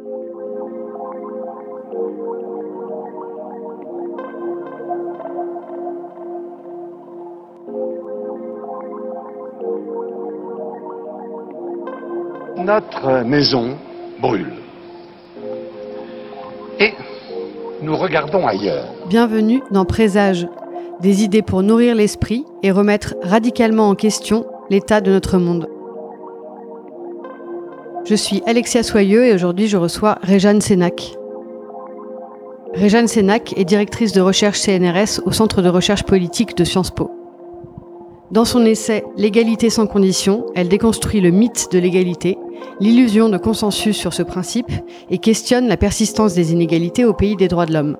Notre maison brûle. Et nous regardons ailleurs. Bienvenue dans Présage, des idées pour nourrir l'esprit et remettre radicalement en question l'état de notre monde. Je suis Alexia Soyeux et aujourd'hui je reçois Réjeanne Sénac. Réjeanne Sénac est directrice de recherche CNRS au Centre de recherche politique de Sciences Po. Dans son essai L'égalité sans condition, elle déconstruit le mythe de l'égalité, l'illusion de consensus sur ce principe et questionne la persistance des inégalités au pays des droits de l'homme.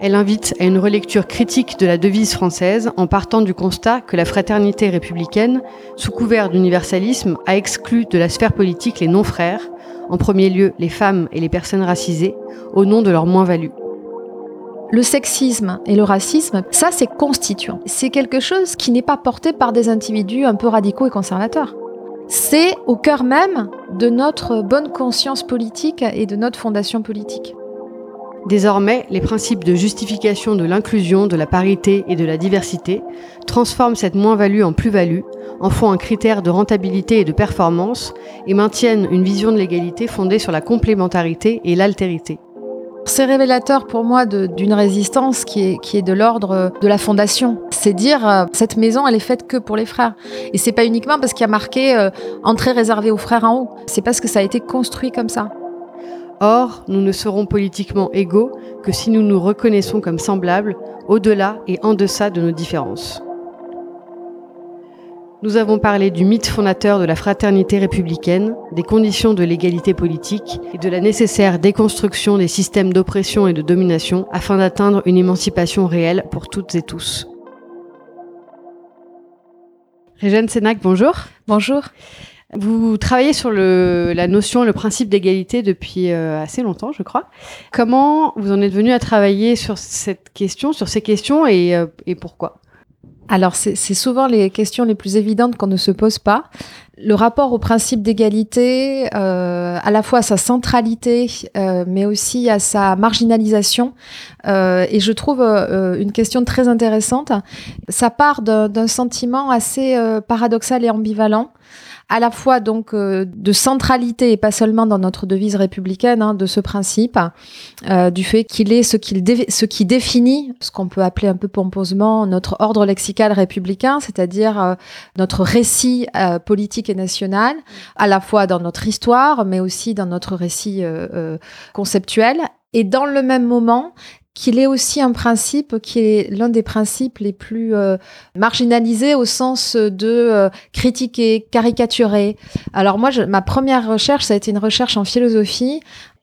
Elle invite à une relecture critique de la devise française en partant du constat que la fraternité républicaine, sous couvert d'universalisme, a exclu de la sphère politique les non-frères, en premier lieu les femmes et les personnes racisées, au nom de leur moins-value. Le sexisme et le racisme, ça c'est constituant. C'est quelque chose qui n'est pas porté par des individus un peu radicaux et conservateurs. C'est au cœur même de notre bonne conscience politique et de notre fondation politique. Désormais, les principes de justification de l'inclusion, de la parité et de la diversité transforment cette moins-value en plus-value, en font un critère de rentabilité et de performance et maintiennent une vision de l'égalité fondée sur la complémentarité et l'altérité. C'est révélateur pour moi d'une résistance qui est, de l'ordre de la fondation. C'est dire, euh, cette maison, elle est faite que pour les frères. Et c'est pas uniquement parce qu'il y a marqué euh, entrée réservée aux frères en haut. C'est parce que ça a été construit comme ça. Or, nous ne serons politiquement égaux que si nous nous reconnaissons comme semblables, au-delà et en deçà de nos différences. Nous avons parlé du mythe fondateur de la fraternité républicaine, des conditions de l'égalité politique et de la nécessaire déconstruction des systèmes d'oppression et de domination afin d'atteindre une émancipation réelle pour toutes et tous. Sénac, bonjour. Bonjour. Vous travaillez sur le, la notion, le principe d'égalité depuis euh, assez longtemps, je crois. Comment vous en êtes venu à travailler sur cette question, sur ces questions et, euh, et pourquoi? Alors, c'est souvent les questions les plus évidentes qu'on ne se pose pas. Le rapport au principe d'égalité, euh, à la fois à sa centralité, euh, mais aussi à sa marginalisation, euh, et je trouve euh, une question très intéressante. Ça part d'un sentiment assez euh, paradoxal et ambivalent à la fois donc euh, de centralité et pas seulement dans notre devise républicaine hein, de ce principe euh, du fait qu'il est ce, qu'il ce qui définit ce qu'on peut appeler un peu pompeusement notre ordre lexical républicain, c'est-à-dire euh, notre récit politique et national, à la fois dans notre histoire, mais aussi dans notre récit conceptuel. Et dans le même moment, qu'il est aussi un principe qui est l'un des principes les plus euh, marginalisés au sens de euh, critiquer, caricaturer. Alors moi, je, ma première recherche, ça a été une recherche en philosophie.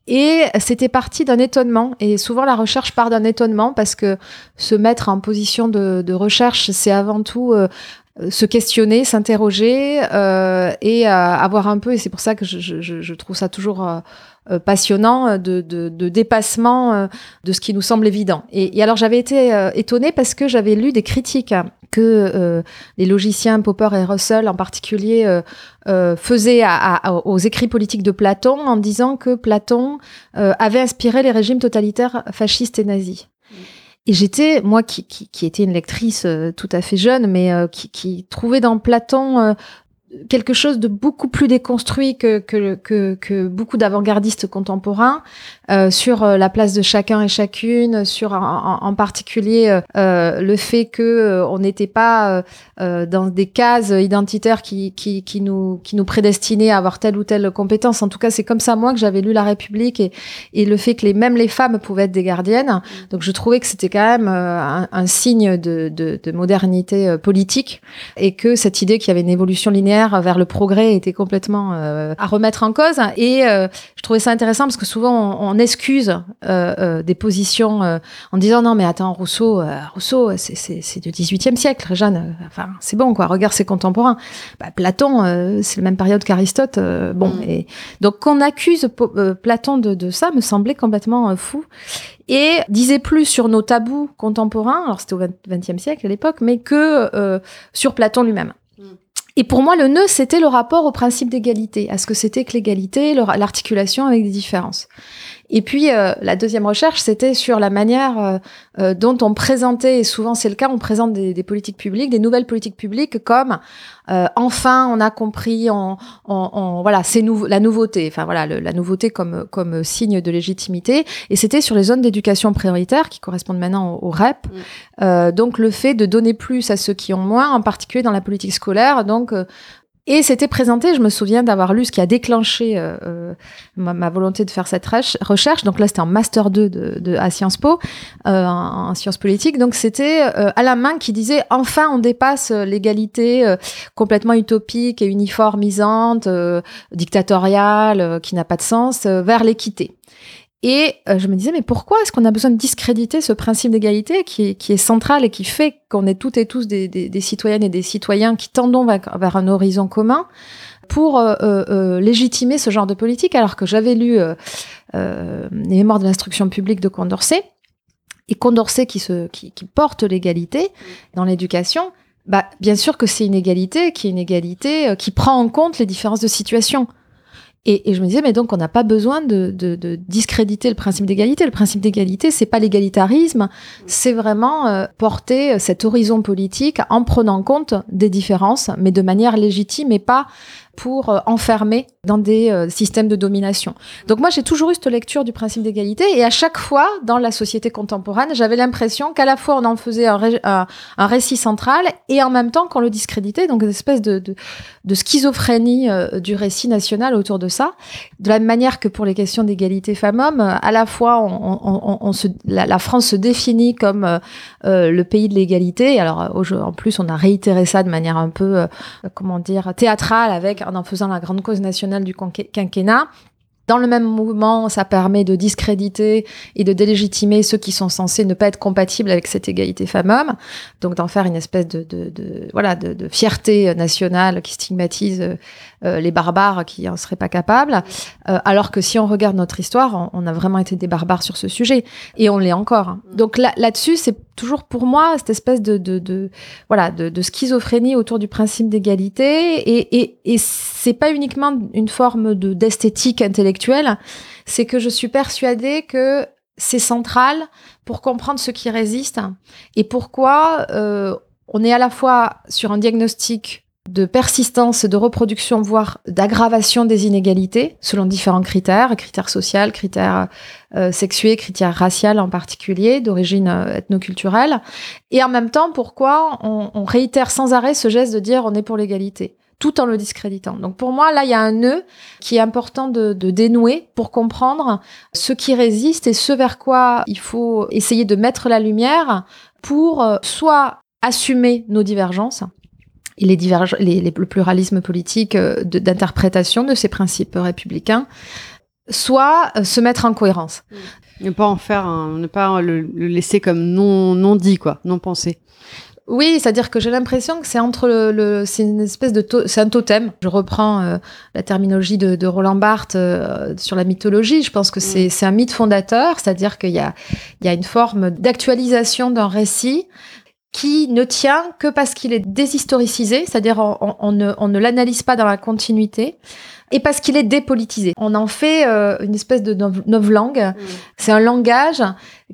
Et c'était parti d'un étonnement. Et souvent, la recherche part d'un étonnement parce que se mettre en position de, de recherche, c'est avant tout euh, se questionner, s'interroger euh, et avoir un peu, et c'est pour ça que je, je, je trouve ça toujours euh, passionnant euh, de, de, de, dépassement euh, de ce qui nous semble évident. Et, et alors j'avais été étonnée parce que j'avais lu des critiques que les logiciens Popper et Russell en particulier faisaient à, aux écrits politiques de Platon en disant que Platon avait inspiré les régimes totalitaires fascistes et nazis. Et j'étais, moi qui, qui, qui, était une lectrice tout à fait jeune, mais qui, qui, trouvait dans Platon quelque chose de beaucoup plus déconstruit que, que, que, que beaucoup d'avant-gardistes contemporains euh, sur euh, la place de chacun et chacune, sur en, en particulier euh, euh le fait que euh, on n'était pas dans des cases identitaires qui, qui, qui, nous, qui nous prédestinaient à avoir telle ou telle compétence. En tout cas, c'est comme ça moi que j'avais lu La République et, et le fait que les, même les femmes pouvaient être des gardiennes. Donc je trouvais que c'était quand même un, un, signe de, de, de modernité politique et que cette idée qu'il y avait une évolution linéaire vers le progrès était complètement euh, à remettre en cause. Et euh, je trouvais ça intéressant parce que souvent on, excuse euh, des positions en disant non mais attends Rousseau, Rousseau c'est du 18e siècle, Jeanne. Enfin c'est bon quoi, regarde ses contemporains. Bah, Platon c'est la même période qu'Aristote. bon mm. et donc qu'on accuse Platon de, de, ça me semblait complètement fou et disait plus sur nos tabous contemporains, alors c'était au XXe siècle à l'époque, mais que sur Platon lui-même. Et pour moi, le nœud, c'était le rapport au principe d'égalité, à ce que c'était que l'égalité, l'articulation avec des différences. Et puis euh, la deuxième recherche, c'était sur la manière euh, euh, dont on présentait, et souvent c'est le cas, on présente des, des, politiques publiques, des nouvelles politiques publiques comme enfin on a compris, on, on, voilà c'est nou la nouveauté, enfin voilà la nouveauté comme comme signe de légitimité. Et c'était sur les zones d'éducation prioritaire qui correspondent maintenant au, REP. Mm. donc le fait de donner plus à ceux qui ont moins, en particulier dans la politique scolaire. Donc et c'était présenté, je me souviens d'avoir lu ce qui a déclenché euh, euh ma, volonté de faire cette recherche. Donc là, c'était en master 2 de, de à Sciences Po, euh, en, sciences politiques. Donc c'était à la main qui disait enfin on dépasse l'égalité complètement utopique et uniformisante, dictatoriale, qui n'a pas de sens, vers l'équité. Et euh, je me disais, mais pourquoi est-ce qu'on a besoin de discréditer ce principe d'égalité qui est, qui est central et qui fait qu'on est toutes et tous des, des, des, citoyennes et des citoyens qui tendons vers, un horizon commun pour euh, euh, légitimer ce genre de politique Alors que j'avais lu les mémoires de l'instruction publique de Condorcet, et Condorcet qui, se, qui, qui porte l'égalité dans l'éducation, bah, bien sûr que c'est une égalité qui est une égalité qui prend en compte les différences de situation. Et, et, je me disais, mais donc on n'a pas besoin de, de, de, discréditer le principe d'égalité. Le principe d'égalité, c'est pas l'égalitarisme, c'est vraiment euh, porter cet horizon politique en prenant compte des différences, mais de manière légitime et pas pour euh, enfermer dans des euh, systèmes de domination. Donc moi, j'ai toujours eu cette lecture du principe d'égalité et à chaque fois, dans la société contemporaine, j'avais l'impression qu'à la fois on en faisait un, un, récit central et en même temps qu'on le discréditait, donc une espèce de, de, schizophrénie euh, du récit national autour de ça. De la même manière que pour les questions d'égalité femmes-hommes, à la fois la, France se définit comme le pays de l'égalité. Alors en plus, on a réitéré ça de manière un peu, comment dire, théâtrale avec en faisant la grande cause nationale du quinquennat. Dans le même mouvement, ça permet de discréditer et de délégitimer ceux qui sont censés ne pas être compatibles avec cette égalité femmes-hommes. Donc d'en faire une espèce de, voilà de, fierté nationale qui stigmatise euh, les barbares qui en seraient pas capables. Euh, alors que si on regarde notre histoire, on, a vraiment été des barbares sur ce sujet et on l'est encore. Hein. Donc là, là-dessus, c'est toujours pour moi cette espèce de, de, de voilà de, de, schizophrénie autour du principe d'égalité. Et, et, et c'est pas uniquement une forme de d'esthétique intellectuelle, c'est que je suis persuadée que c'est central pour comprendre ce qui résiste et pourquoi euh, on est à la fois sur un diagnostic de persistance, de reproduction, voire d'aggravation des inégalités, selon différents critères, critères sociaux, critères euh, sexués, critères raciaux en particulier, d'origine euh, ethnoculturelle. Et en même temps, pourquoi on, réitère sans arrêt ce geste de dire on est pour l'égalité tout en le discréditant. Donc pour moi, là, il y a un nœud qui est important de, de, dénouer pour comprendre ce qui résiste et ce vers quoi il faut essayer de mettre la lumière pour euh, soit assumer nos divergences, et les, les, les, le pluralisme politique euh, d'interprétation de, ces principes républicains, soit euh, se mettre en cohérence. Ne pas en faire un, ne pas le, le, laisser comme non, non dit, quoi, non pensé. Oui, c'est-à-dire que j'ai l'impression que c'est entre le, le c'est une espèce de c'est un totem. Je reprends euh, la terminologie de, de Roland Barthes euh, sur la mythologie. Je pense que c'est mm. un mythe fondateur, c'est-à-dire qu'il y a il y a une forme d'actualisation d'un récit qui ne tient que parce qu'il est déshistoricisé, c'est-à-dire on, on, ne, on ne l'analyse pas dans la continuité, et parce qu'il est dépolitisé. On en fait euh, une espèce de langue. Mm. C'est un langage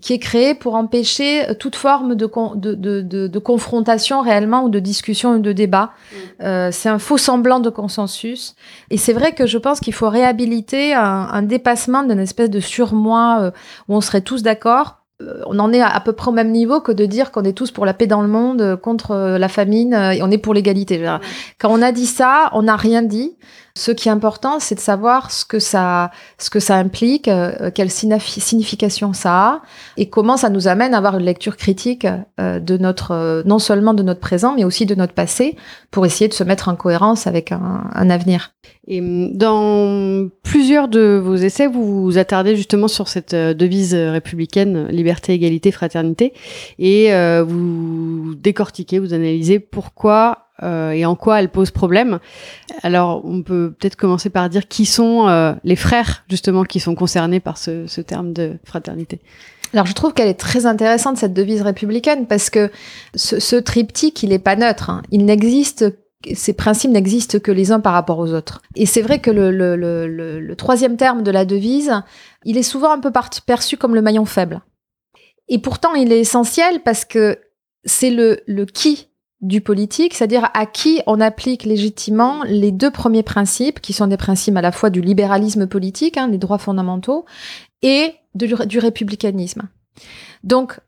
qui est créé pour empêcher toute forme de, de, de, de, confrontation réellement ou de discussion ou de débat. Mm. Euh, c'est un faux semblant de consensus. Et c'est vrai que je pense qu'il faut réhabiliter un, un dépassement d'une espèce de surmoi euh, où on serait tous d'accord euh, on en est à, peu près au même niveau que de dire qu'on est tous pour la paix dans le monde, euh, contre euh, la famine, et on est pour l'égalité. Quand on a dit ça, on n'a rien dit. Ce qui est important, c'est de savoir ce que ça, ce que ça implique, quelle signification ça a, et comment ça nous amène à avoir une lecture critique de notre, non seulement de notre présent, mais aussi de notre passé, pour essayer de se mettre en cohérence avec un, un avenir. Et hum, dans plusieurs de vos essais, vous vous attardez justement sur cette euh, devise républicaine liberté, égalité, fraternité, et euh, vous décortiquez, vous analysez pourquoi euh, et en quoi elle pose problème. Alors, on peut peut-être commencer par dire qui sont euh, les frères justement qui sont concernés par ce, ce terme de fraternité. Alors je trouve qu'elle est très intéressante cette devise républicaine parce que ce, ce triptyque il n'est pas neutre. Hein. Il n'existe ces principes n'existent que les uns par rapport aux autres. Et c'est vrai que le, le, le, le, troisième terme de la devise, il est souvent un peu perçu comme le maillon faible. Et pourtant, il est essentiel parce que c'est le, le qui du politique, c'est-à-dire à qui on applique légitimement les deux premiers principes, qui sont des principes à la fois du libéralisme politique, hein, les droits fondamentaux, et du républicanisme. Donc,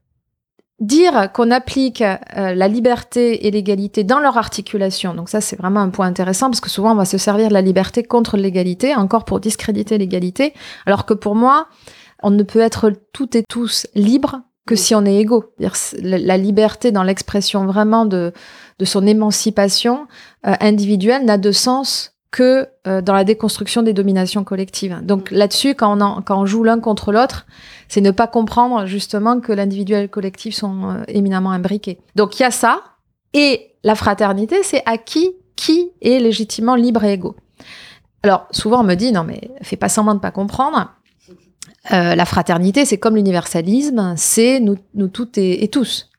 dire qu'on applique euh, la liberté et l'égalité dans leur articulation, donc ça c'est vraiment un point intéressant parce que souvent on va se servir de la liberté contre l'égalité, encore pour discréditer l'égalité, alors que pour moi, on ne peut être toutes et tous libres que si on est égaux. La liberté dans l'expression vraiment de, de son émancipation euh, individuelle n'a de sens que euh, dans la déconstruction des dominations collectives. Donc mm. là-dessus, quand on, quand on joue l'un contre l'autre, c'est ne pas comprendre justement que l'individuel et le collectif sont euh, éminemment imbriqués. Donc il y a ça, et la fraternité, c'est à qui qui est légitimement libre et égaux. Alors souvent on me dit non mais fais pas semblant de pas comprendre. Euh, la fraternité, c'est comme l'universalisme, c'est nous, nous toutes et, tous.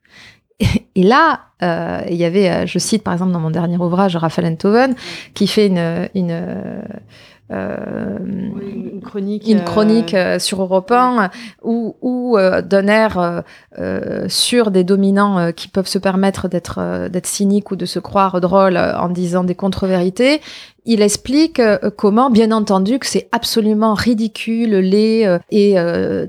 Et, là, euh, il y avait, euh, je cite par exemple dans mon dernier ouvrage, Raphaël Enthoven, qui fait une, une euh, une chronique, une chronique euh, sur Europe 1 ou, ou euh, d'un air sur des dominants qui peuvent se permettre d'être d'être cyniques ou de se croire drôles en disant des contre-vérités. Il explique comment, bien entendu, que c'est absolument ridicule, laid et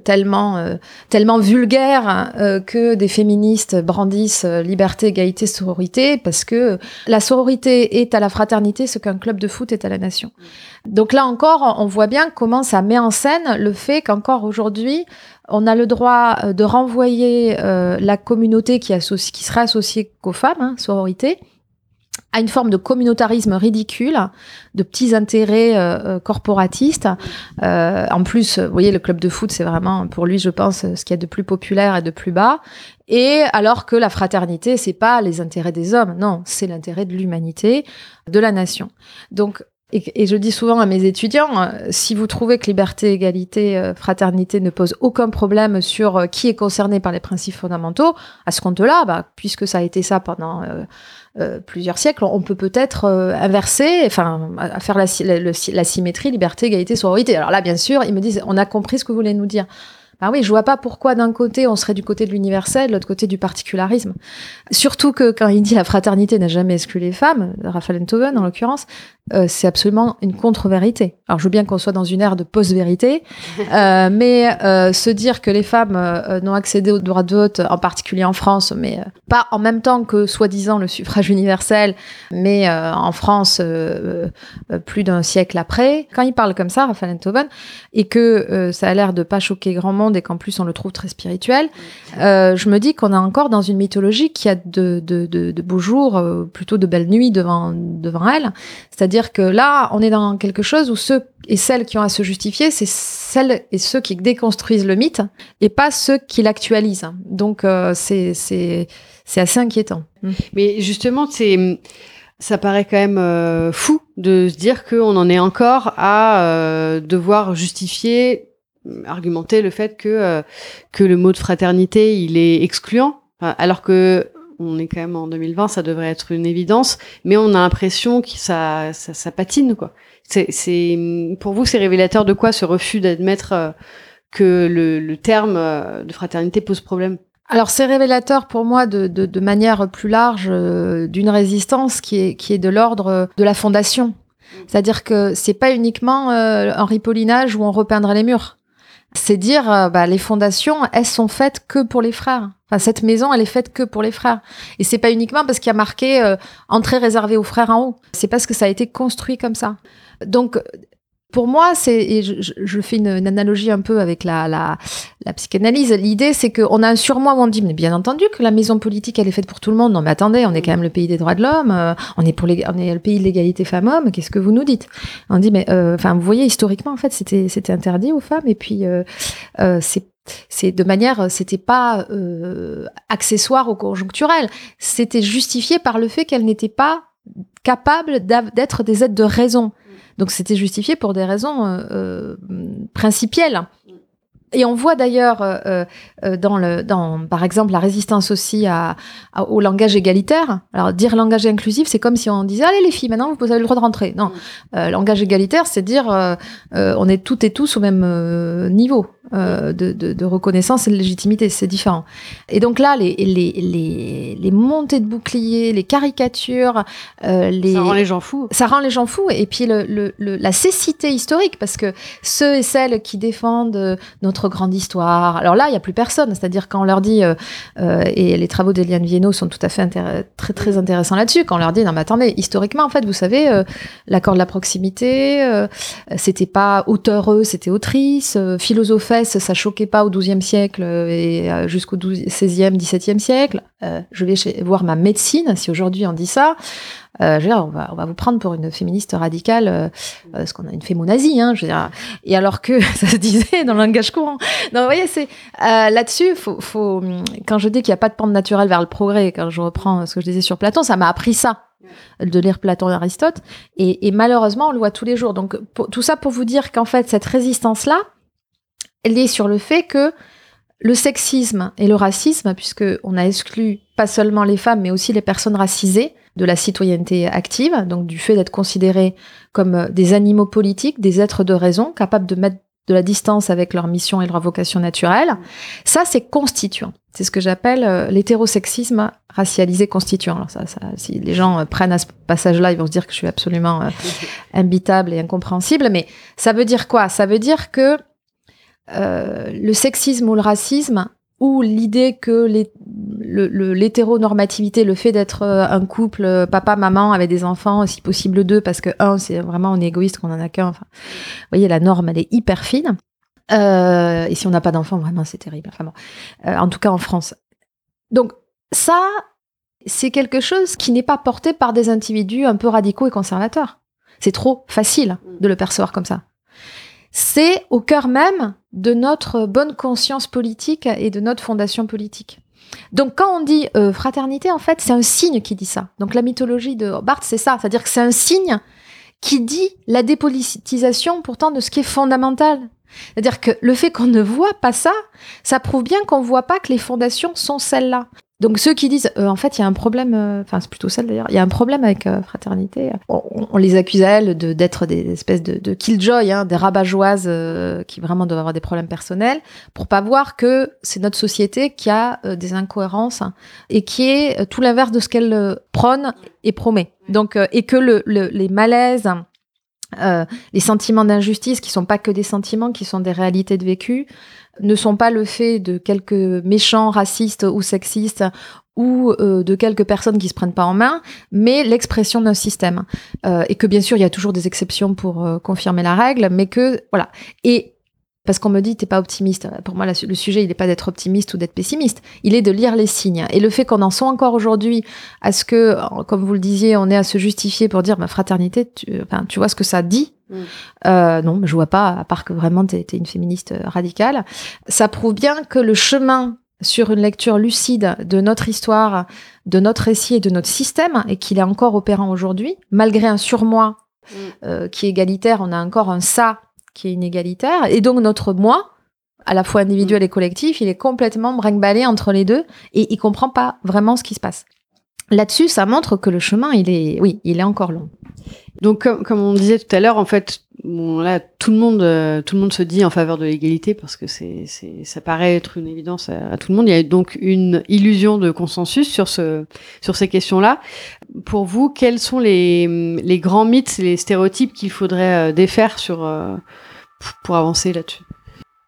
tellement tellement vulgaire que des féministes brandissent liberté, égalité, sororité, parce que la sororité est à la fraternité ce qu'un club de foot est à la nation. Donc là encore, on voit bien comment ça met en scène le fait qu'encore aujourd'hui, on a le droit euh, de renvoyer euh, la communauté qui, associe, qui serait associée qu'aux femmes, hein, sororité, à une forme de communautarisme ridicule, de petits intérêts euh, corporatistes. en plus, vous voyez, le club de foot, c'est vraiment pour lui, je pense, ce qu'il y a de plus populaire et de plus bas. Et alors que la fraternité, c'est pas les intérêts des hommes, non, c'est l'intérêt de l'humanité, de la nation. Donc et, je dis souvent à mes étudiants, euh, si vous trouvez que liberté, égalité, euh, fraternité ne pose aucun problème sur euh, qui est concerné par les principes fondamentaux, à ce compte-là, bah, puisque ça a été ça pendant plusieurs siècles, on peut peut-être inverser, enfin, faire la, la, symétrie, liberté, égalité, sororité. Alors là, bien sûr, ils me disent, on a compris ce que vous voulez nous dire. Ben oui, je vois pas pourquoi d'un côté on serait du côté de l'universel, de l'autre côté du particularisme. Surtout que quand il dit la fraternité n'a jamais exclu les femmes, Raphaël Enthoven en l'occurrence, euh, c'est absolument une contre-vérité. Alors je veux bien qu'on soit dans une ère de post-vérité, euh, mais euh, se dire que les femmes n'ont accédé au droit de vote, en particulier en France, mais pas en même temps que soi-disant le suffrage universel, mais en France plus d'un siècle après, quand il parle comme ça, Raphaël Enthoven, et que ça a l'air de pas choquer grand monde et qu'en plus on le trouve très spirituel, je me dis qu'on est encore dans une mythologie qui a de, de, de, de beaux jours, plutôt de belles nuits devant, devant elle, c'est-à-dire dire que là, on est dans quelque chose où ceux et celles qui ont à se justifier, c'est celles et ceux qui déconstruisent le mythe et pas ceux qui l'actualisent. Donc euh, c'est c'est c'est assez inquiétant. Mm. Mais justement, c'est ça paraît quand même euh, fou de se dire qu'on en est encore à euh, devoir justifier, argumenter le fait que que le mot de fraternité il est excluant, alors que on est quand même en 2020, ça devrait être une évidence, mais on a l'impression que ça, ça, patine, quoi. C'est, pour vous, c'est révélateur de quoi ce refus d'admettre euh, que le, terme euh, de fraternité pose problème? Alors c'est révélateur pour moi de, de, manière plus large euh, d'une résistance qui est, qui est de l'ordre de la fondation. C'est-à-dire que c'est pas uniquement un ripollinage où on repeindrait les murs c'est dire euh, bah, les fondations, elles sont faites que pour les frères. Enfin, cette maison, elle est faite que pour les frères. Et c'est pas uniquement parce qu'il y a marqué euh, entrée réservée aux frères en haut. C'est parce que ça a été construit comme ça. Donc, pour moi, c'est, et je, fais une, analogie un peu avec la, la, la psychanalyse. L'idée, c'est qu'on a un surmoi où on dit, mais bien entendu que la maison politique, elle est faite pour tout le monde. Non, mais attendez, on est quand même le pays des droits de l'homme. Euh, on est pour les, on est le pays de l'égalité femmes-hommes. Qu'est-ce que vous nous dites? On dit, mais euh, enfin, vous voyez, historiquement, en fait, c'était, c'était interdit aux femmes. Et puis, euh, c'est c'est de manière, c'était pas accessoire ou conjoncturel, c'était justifié par le fait qu'elles n'étaient pas capables d'être des aides de raison. Donc c'était justifié pour des raisons euh, euh, principielles. Et on voit d'ailleurs euh, euh, dans le, dans, par exemple, la résistance aussi à, à- au langage égalitaire. Alors, dire langage inclusif, c'est comme si on disait allez les filles, maintenant vous avez le droit de rentrer. Non, Euh, langage égalitaire, c'est dire euh, euh, on est toutes et tous au même euh, niveau euh, de, de, de reconnaissance et de légitimité. C'est différent. Et donc là, les, les, les, les montées de boucliers, les caricatures, euh, les Ça rend les gens fous. ça rend les gens fous et puis le, le- le- la cécité historique parce que ceux et celles qui défendent euh, notre grande histoire alors là il y a plus personne. C'est-à-dire quand on leur dit euh, euh, et les travaux d'Eliane Viennot sont tout à fait très très intéressants là-dessus quand on leur dit non mais attendez historiquement en fait vous savez euh, l'accord de la proximité c'était pas auteureux c'était autrice philosophesse ça choquait pas au XIIe siècle et jusqu'au 12 16e 17e siècle. Je vais voir ma médecine si aujourd'hui on dit ça euh, je veux dire, on va, on va vous prendre pour une féministe radicale, euh, parce qu'on a une fémonazie, hein, je veux dire. Et alors que ça se disait dans le langage courant. Donc, vous voyez, c'est euh, là-dessus, faut, faut, quand je dis qu'il n'y a pas de pente naturelle vers le progrès, quand je reprends ce que je disais sur Platon, ça m'a appris ça, de lire Platon et Aristote. Et, et malheureusement, on le voit tous les jours. Donc, pour- tout ça pour vous dire qu'en fait, cette résistance-là, elle est sur le fait que le sexisme et le racisme, puisque on a exclu pas seulement les femmes, mais aussi les personnes racisées de la citoyenneté active, donc du fait d'être considérés comme euh, des animaux politiques, des êtres de raison, capables de mettre de la distance avec leur mission et leur vocation naturelle. Ça, c'est constituant. C'est ce que j'appelle euh, l'hétérosexisme racialisé constituant. Alors ça, ça, si les gens euh, prennent à ce passage-là, ils vont se dire que je suis absolument imbitable et incompréhensible. Mais ça veut dire quoi? Ça veut dire que le sexisme ou le racisme ou l'idée que les- le- le- l'hétéronormativité, le, fait d'être euh, un couple euh, papa-maman avec des enfants, si possible deux, parce que un, c'est vraiment on est égoïste qu'on en a qu'un. Vous voyez, la norme, elle est hyper fine. Euh, et si on n'a pas d'enfants, vraiment, c'est terrible. Enfin bon, en tout cas en France. Donc ça, c'est quelque chose qui n'est pas porté par des individus un peu radicaux et conservateurs. C'est trop facile de le percevoir comme ça. C'est au cœur même de notre bonne conscience politique et de notre fondation politique. Donc quand on dit euh, fraternité, en fait, c'est un signe qui dit ça. Donc la mythologie de Barthes, c'est ça. C'est-à-dire que c'est un signe qui dit la dépolitisation pourtant de ce qui est fondamental. C'est-à-dire que le fait qu'on ne voit pas ça, ça prouve bien qu'on ne voit pas que les fondations sont celles-là. Donc ceux qui disent, euh, en fait, il y a un problème, euh, enfin c'est plutôt celle d'ailleurs, il y a un problème avec euh, fraternité. On, on les accuse à elles de- d'être des espèces de, de killjoy, hein, des rabat-joises qui vraiment doivent avoir des problèmes personnels, pour pas voir que c'est notre société qui a des incohérences hein, et qui est tout l'inverse de ce qu'elle prône et promet. Donc et que le, le- les malaises euh, les sentiments d'injustice, qui sont pas que des sentiments, qui sont des réalités de vécu, ne sont pas le fait de quelques méchants racistes ou sexistes ou euh, de quelques personnes qui se prennent pas en main, mais l'expression d'un système. Euh, et que bien sûr, il y a toujours des exceptions pour euh, confirmer la règle, mais que voilà. Et parce qu'on me dit t'es pas optimiste. Pour moi, la- le sujet, il n'est pas d'être optimiste ou d'être pessimiste. Il est de lire les signes. Et le fait qu'on en soit encore aujourd'hui à ce que, comme vous le disiez, on est à se justifier pour dire ma fraternité. Tu, enfin, tu vois ce que ça dit Mm. Euh, Non, je vois pas. À part que vraiment t'es es une féministe euh, radicale. Ça prouve bien que le chemin sur une lecture lucide de notre histoire, de notre récit et de notre système, et qu'il est encore opérant aujourd'hui, malgré un surmoi Mm. euh, qui est égalitaire, on a encore un ça qui est inégalitaire, et donc notre moi, à la fois individuel et collectif, il est complètement brinque-ballé entre les deux, et il comprend pas vraiment ce qui se passe. Là-dessus, ça montre que le chemin, il est, oui, il est encore long. Donc, comme, comme on disait tout à l'heure, en fait, bon, là, tout le monde, euh, tout le monde se dit en faveur de l'égalité parce que c'est, ça paraît être une évidence à, tout le monde. Il y a donc une illusion de consensus sur ce, sur ces questions-là. Pour vous, quels sont les, les grands mythes, les stéréotypes qu'il faudrait euh, défaire sur, euh, pour avancer là-dessus?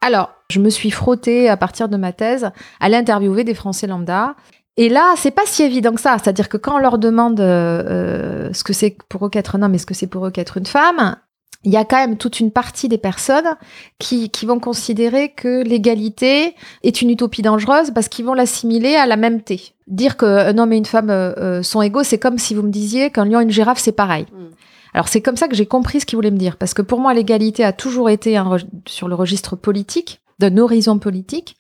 Alors, je me suis frottée à partir de ma thèse à l'interviewer des Français lambda. Et là, c'est pas si évident que ça. C'est-à-dire que quand on leur demande euh, euh, ce que c'est pour eux qu'être un homme et ce que c'est pour eux qu'être une femme, il y a quand même toute une partie des personnes qui, qui vont considérer que l'égalité est une utopie dangereuse parce qu'ils vont l'assimiler à la même T. Dire qu'un homme et une femme euh, euh, sont égaux, c'est comme si vous me disiez qu'un lion et une girafe, c'est pareil. Mm. Alors c'est comme ça que j'ai compris ce qu'il voulait me dire, parce que pour moi l'égalité a toujours été un sur le registre politique, d'un horizon politique,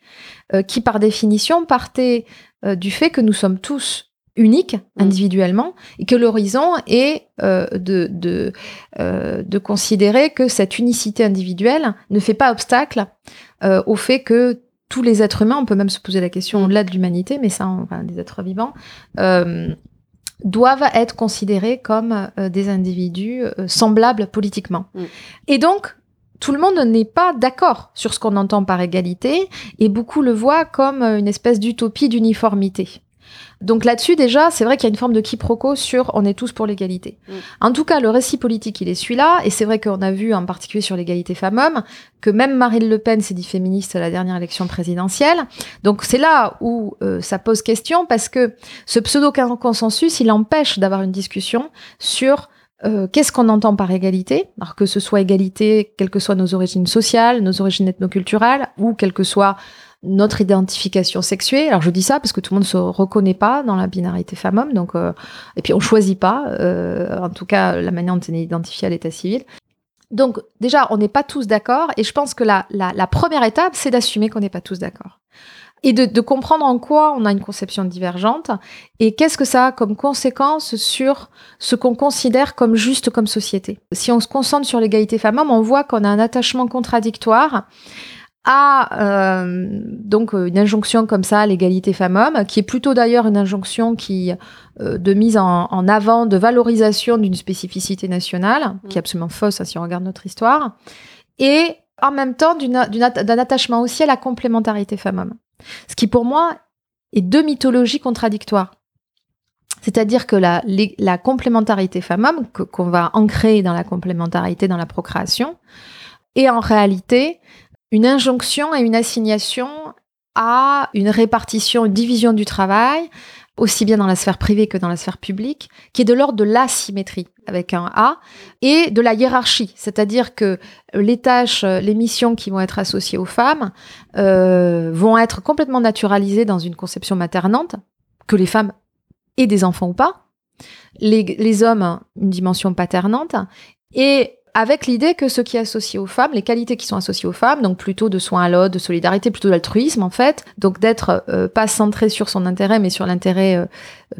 euh, qui par définition partait euh, du fait que nous sommes tous unique Mm. individuellement et que l'horizon est euh, de, de, euh, de considérer que cette unicité individuelle ne fait pas obstacle euh, au fait que tous les êtres humains, on peut même se poser la question Mm. au-delà de l'humanité, mais ça, enfin, des êtres vivants, euh, doivent être considérés comme des individus semblables politiquement. Mm. Et donc, tout le monde n'est pas d'accord sur ce qu'on entend par égalité, et beaucoup le voient comme euh, une espèce d'utopie d'uniformité. Donc là-dessus, déjà, c'est vrai qu'il y a une forme de quiproquo sur on est tous pour l'égalité. Mm. En tout cas, le récit politique, il est celui-là, et c'est vrai qu'on a vu, en particulier sur l'égalité femmes-hommes, que même Marine Le Pen s'est dit féministe à la dernière élection présidentielle. Donc c'est là où euh, ça pose question, parce que ce pseudo-consensus, il empêche d'avoir une discussion sur euh, qu'est-ce qu'on entend par égalité, alors que ce soit égalité, quelles que soient nos origines sociales, nos origines ethnoculturelles, ou quelle que soit notre identification sexuée. Alors je dis ça parce que tout le monde se reconnaît pas dans la binarité femme-homme, donc euh, et puis on choisit pas, euh, en tout cas la manière dont on est identifié à l'état civil. Donc déjà on n'est pas tous d'accord, et je pense que la, la, la première étape c'est d'assumer qu'on n'est pas tous d'accord et de, de comprendre en quoi on a une conception divergente et qu'est-ce que ça a comme conséquence sur ce qu'on considère comme juste comme société. Si on se concentre sur l'égalité femmes-hommes, on voit qu'on a un attachement contradictoire à euh, donc euh, une injonction comme ça, l'égalité femmes-hommes, qui est plutôt d'ailleurs une injonction qui euh, de mise en, en avant, de valorisation d'une spécificité nationale, qui est absolument fausse hein, si on regarde notre histoire, et en même temps d'un attachement aussi à la complémentarité femmes-hommes. Ce qui pour moi est deux mythologies contradictoires. C'est-à-dire que la, complémentarité femme-homme, qu'on va ancrer dans la complémentarité, dans la procréation, est en réalité une injonction et une assignation à une répartition, une division du travail, aussi bien dans la sphère privée que dans la sphère publique, qui est de l'ordre de l'asymétrie, avec un A, et de la hiérarchie. C'est-à-dire que les tâches, les missions qui vont être associées aux femmes euh, vont être complètement naturalisées dans une conception maternante, que les femmes aient des enfants ou pas, les, les hommes, une dimension paternante, et avec l'idée que ce qui est associé aux femmes, les qualités qui sont associées aux femmes, donc plutôt de soins à l'autre, de solidarité, plutôt d'altruisme en fait, donc d'être euh, pas centré sur son intérêt, mais sur l'intérêt euh,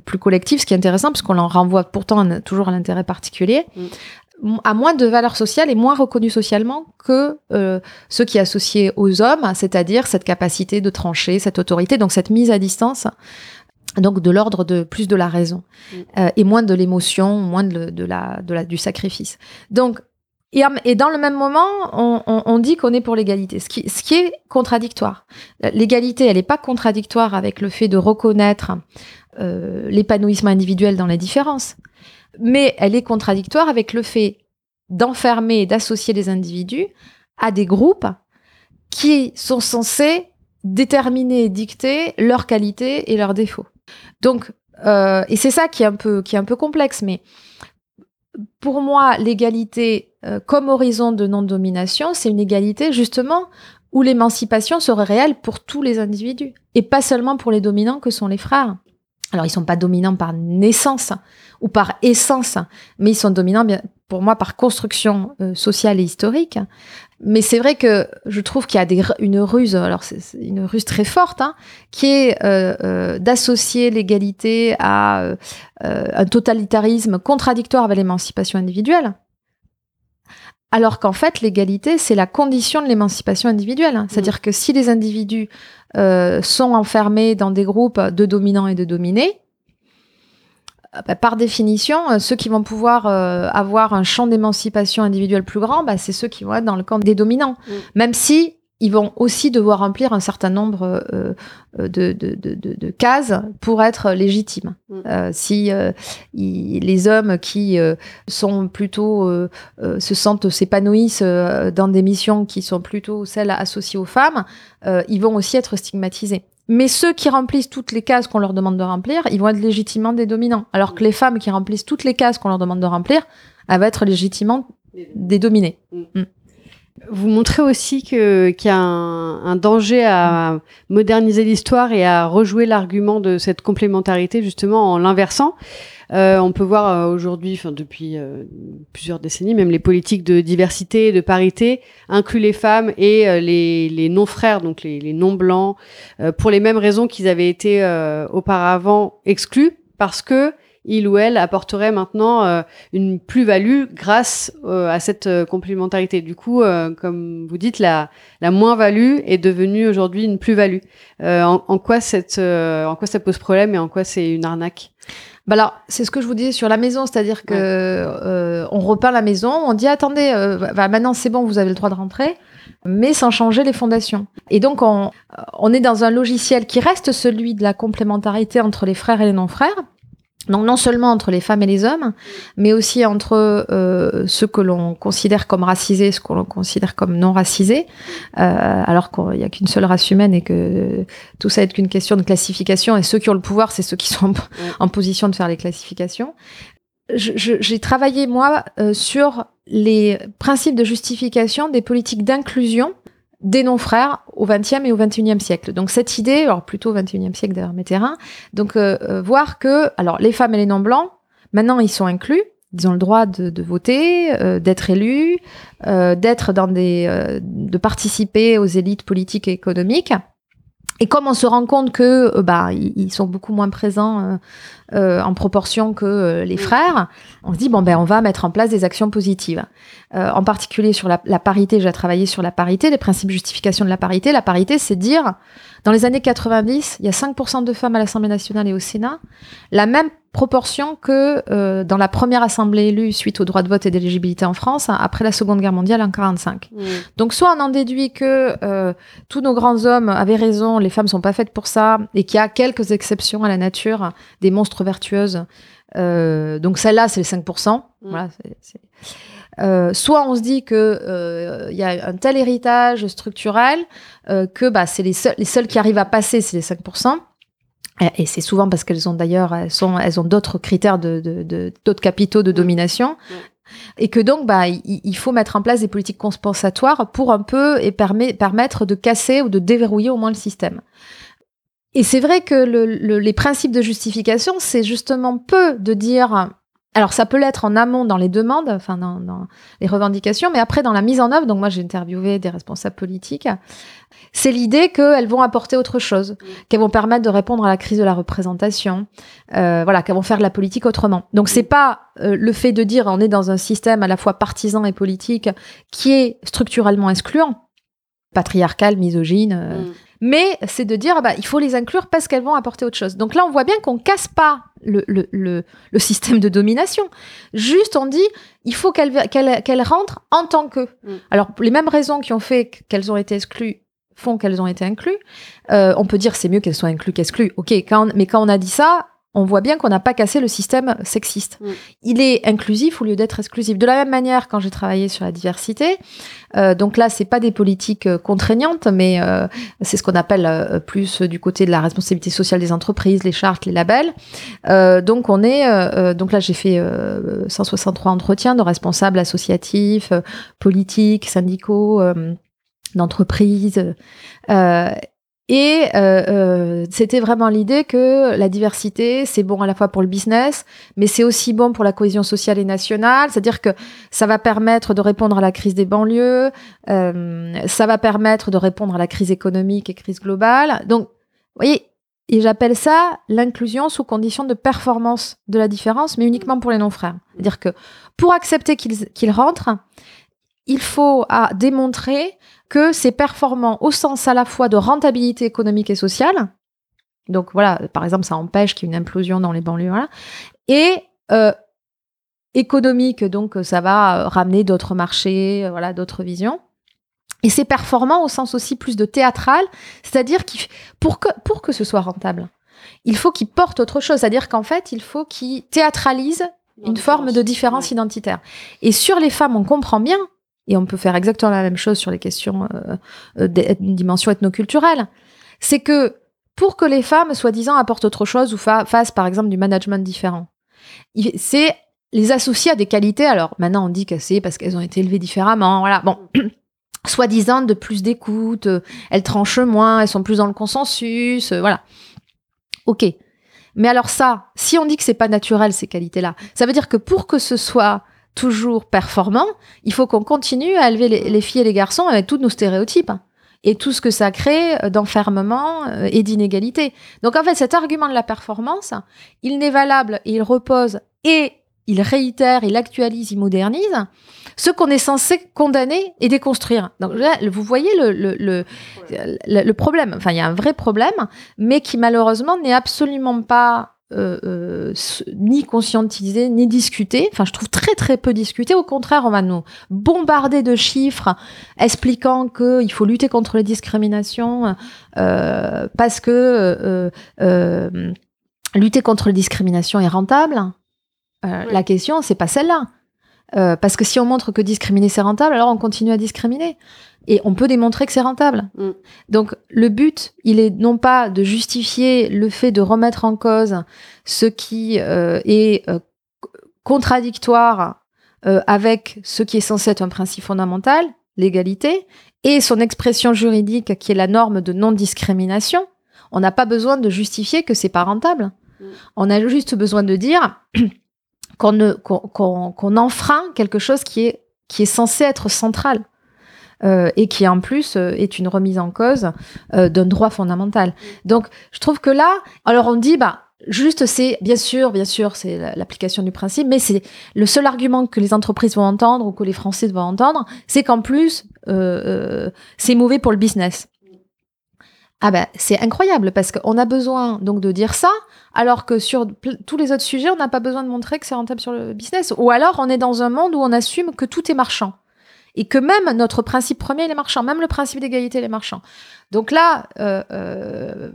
plus collectif, ce qui est intéressant parce qu'on en renvoie pourtant toujours à l'intérêt particulier, m- a moins de valeur sociale et moins reconnu socialement que euh, ce qui est associé aux hommes, c'est-à-dire cette capacité de trancher, cette autorité, donc cette mise à distance donc de l'ordre de plus de la raison Mm. euh, et moins de l'émotion, moins de, de la, de la, du sacrifice. Donc et, dans le même moment, on, dit qu'on est pour l'égalité, ce qui, ce qui est contradictoire. L'égalité, elle n'est pas contradictoire avec le fait de reconnaître euh, l'épanouissement individuel dans la différence, mais elle est contradictoire avec le fait d'enfermer et d'associer les individus à des groupes qui sont censés déterminer et dicter leurs qualités et leurs défauts. Donc, euh, et c'est ça qui est un peu, qui est un peu complexe, mais pour moi, l'égalité euh, comme horizon de non-domination, c'est une égalité justement où l'émancipation serait réelle pour tous les individus et pas seulement pour les dominants que sont les frères. Alors, ils sont pas dominants par naissance ou par essence, mais ils sont dominants, bien, pour moi, par construction euh, sociale et historique. Mais c'est vrai que je trouve qu'il y a une ruse, alors c'est une ruse très forte, hein, qui est euh, euh, d'associer l'égalité à un totalitarisme contradictoire avec l'émancipation individuelle. Alors qu'en fait, l'égalité, c'est la condition de l'émancipation individuelle. hein. C'est-à-dire que si les individus euh, sont enfermés dans des groupes de dominants et de dominés, euh, bah, par définition, euh, ceux qui vont pouvoir euh, avoir un champ d'émancipation individuelle plus grand, bah, c'est ceux qui vont être dans le camp des dominants. Mm. Même si ils vont aussi devoir remplir un certain nombre euh, euh, de, de, de, de- cases pour être légitimes. Mm. Euh, si euh, les hommes qui euh, sont plutôt euh, euh, se sentent s'épanouissent dans des missions qui sont plutôt celles associées aux femmes, euh, ils vont aussi être stigmatisés. Mais ceux qui remplissent toutes les cases qu'on leur demande de remplir, ils vont être légitimement des dominants. Alors que les femmes qui remplissent toutes les cases qu'on leur demande de remplir, elles vont être légitimement des dominés. Vous montrez aussi qu'il y a un, un danger à moderniser l'histoire et à rejouer l'argument de cette complémentarité justement en l'inversant. Euh, on peut voir euh, aujourd'hui, enfin depuis euh, plusieurs décennies, même les politiques de diversité, de parité incluent les femmes et euh, les, les non-frères, donc les, les non-blancs, euh, pour les mêmes raisons qu'ils avaient été euh, auparavant exclus parce que il ou elle apporterait maintenant euh, une plus-value grâce euh, à cette euh, complémentarité. Du coup, comme vous dites, la, la moins-value est devenue aujourd'hui une plus-value. En, en, quoi cette, en quoi ça pose problème et en quoi c'est une arnaque? Bah alors, c'est ce que je vous disais sur la maison, c'est-à-dire que on repeint la maison, on dit attendez, bah, maintenant c'est bon, vous avez le droit de rentrer, mais sans changer les fondations. Et donc on, on est dans un logiciel qui reste celui de la complémentarité entre les frères et les non-frères, donc non seulement entre les femmes et les hommes, mais aussi entre euh, ceux que l'on considère comme racisés, ceux que l'on considère comme non racisés, euh, alors qu'il n'y a qu'une seule race humaine et que tout ça est qu'une question de classification. Et ceux qui ont le pouvoir, c'est ceux qui sont en, position de faire les classifications. J'ai travaillé moi euh, sur les principes de justification des politiques d'inclusion des non-frères au XXe et au XXIe siècle. Donc cette idée, alors plutôt au XXIe siècle d'ailleurs mes terrains, donc euh, euh, voir que alors les femmes et les non-blancs, maintenant ils sont inclus, ils ont le droit de, de voter, euh, d'être élus, d'être dans des, de participer aux élites politiques et économiques. Et comme on se rend compte que bah ils sont beaucoup moins présents euh, en proportion que euh, les frères, on se dit bon ben on va mettre en place des actions positives. Euh, en particulier sur la, la parité, j'ai travaillé sur la parité, les principes de justification de la parité. La parité, c'est dire dans les années 90, il y a 5% de femmes à l'Assemblée nationale et au Sénat, la même proportion que euh, dans la première assemblée élue suite au droit de vote et d'éligibilité en France hein, après la Seconde Guerre mondiale en 45. Mmh. Donc soit on en déduit que euh, tous nos grands hommes avaient raison, les femmes sont pas faites pour ça et qu'il y a quelques exceptions à la nature, des monstres vertueuses. Euh, donc celle-là c'est les 5%. Mmh. Voilà, c'est, euh, soit on se dit que euh, il y a un tel héritage structurel euh, que bah, c'est les seuls, les seuls qui arrivent à passer, c'est les 5%. Et c'est souvent parce qu'elles ont d'ailleurs, elles, sont, elles ont d'autres critères de, de, d'autres capitaux de domination. Et que donc, bah, il, faut mettre en place des politiques compensatoires pour un peu et permet, permettre de casser ou de déverrouiller au moins le système. Et c'est vrai que le, les principes de justification, c'est justement peu de dire alors ça peut l'être en amont dans les demandes, enfin dans, les revendications, mais après dans la mise en œuvre, donc moi j'ai interviewé des responsables politiques, c'est l'idée qu'elles vont apporter autre chose, qu'elles vont permettre de répondre à la crise de la représentation, euh, voilà, qu'elles vont faire de la politique autrement. Donc c'est pas euh, le fait de dire on est dans un système à la fois partisan et politique qui est structurellement excluant, patriarcal, misogyne, euh, mm mais c'est de dire bah, il faut les inclure parce qu'elles vont apporter autre chose. Donc là, on voit bien qu'on casse pas le, le, le, le, système de domination. Juste, on dit il faut qu'elles qu'elles rentrent en tant que. Mm. Alors, les mêmes raisons qui ont fait qu'elles ont été exclues font qu'elles ont été incluses. Euh, on peut dire c'est mieux qu'elles soient incluses qu'exclues. Ok, quand mais quand on a dit ça, on voit bien qu'on n'a pas cassé le système sexiste. Mm. Il est inclusif au lieu d'être exclusif. De la même manière, quand j'ai travaillé sur la diversité, euh, donc là, c'est pas des politiques euh, contraignantes, mais euh, c'est ce qu'on appelle plus du côté de la responsabilité sociale des entreprises, les chartes, les labels. donc on est, donc là, j'ai fait 163 entretiens de responsables associatifs, politiques, syndicaux d'entreprises. Euh, et euh, euh, c'était vraiment l'idée que la diversité, c'est bon à la fois pour le business, mais c'est aussi bon pour la cohésion sociale et nationale. C'est-à-dire que ça va permettre de répondre à la crise des banlieues, euh, ça va permettre de répondre à la crise économique et crise globale. Donc, vous voyez, et j'appelle ça l'inclusion sous condition de performance de la différence, mais uniquement pour les non-frères. C'est-à-dire que pour accepter qu'ils rentrent, il faut à démontrer que c'est performant au sens à la fois de rentabilité économique et sociale. Donc voilà, par exemple, ça empêche qu'il y ait une implosion dans les banlieues. Et euh, économique, donc ça va euh, ramener d'autres marchés, euh, voilà, d'autres visions. Et c'est performant au sens aussi plus de théâtral, c'est-à-dire pour que pour que ce soit rentable, il faut qu'il porte autre chose, c'est-à-dire qu'en fait, il faut qu'il théâtralise une forme de différence identitaire. Et sur les femmes, on comprend bien et on peut faire exactement la même chose sur les questions euh, euh d'une dimension ethnoculturelle. C'est que pour que les femmes, soi-disant, apportent autre chose ou fassent, par exemple, du management différent, c'est les associer à des qualités. Alors, maintenant, on dit que c'est parce qu'elles ont été élevées différemment. Voilà. Bon. soi-disant de plus d'écoute, euh, elles tranchent moins, elles sont plus dans le consensus, voilà. Ok. Mais alors ça, si on dit que c'est pas naturel ces qualités-là, ça veut dire que pour que ce soit toujours performant, il faut qu'on continue à élever les, filles et les garçons avec tous nos stéréotypes. et tout ce que ça crée d'enfermement et d'inégalité. Donc en fait, cet argument de la performance, il n'est valable et il repose et il réitère, il actualise, il modernise ce qu'on est censé condamner et déconstruire. Donc là, vous voyez le, le, le, le problème. Enfin, il y a un vrai problème, mais qui malheureusement n'est absolument pas euh, euh, ni conscientisé, ni discuté. Enfin, je trouve très très peu discuté. Au contraire, on va nous bombarder de chiffres expliquant qu'il faut lutter contre les discriminations euh, parce que euh, euh, lutter contre les discriminations est rentable. Euh, La question, c'est pas celle-là. Euh, parce que si on montre que discriminer c'est rentable, alors on continue à discriminer. Et on peut démontrer que c'est rentable. Mm. Donc le but, il est non pas de justifier le fait de remettre en cause ce qui euh, est euh, contradictoire euh, avec ce qui est censé être un principe fondamental, l'égalité, et son expression juridique qui est la norme de non-discrimination. On n'a pas besoin de justifier que c'est pas rentable. Mm. On a juste besoin de dire qu'on qu'on qu'on- qu'on enfreint quelque chose qui est, qui est censé être central. euh, et qui en plus euh, est une remise en cause euh, d'un droit fondamental. Donc je trouve que là, alors on dit bah juste c'est bien sûr, bien sûr c'est la- l'application du principe, mais c'est le seul argument que les entreprises vont entendre ou que les Français vont entendre, c'est qu'en plus euh, euh, c'est mauvais pour le business. Ah ben c'est incroyable parce qu'on a besoin donc de dire ça alors que sur tous les autres sujets on n'a pas besoin de montrer que c'est rentable sur le business. Ou alors on est dans un monde où on assume que tout est marchand. Et que même notre principe premier il est marchand. Même le principe d'égalité il est marchand. Donc là euh, euh,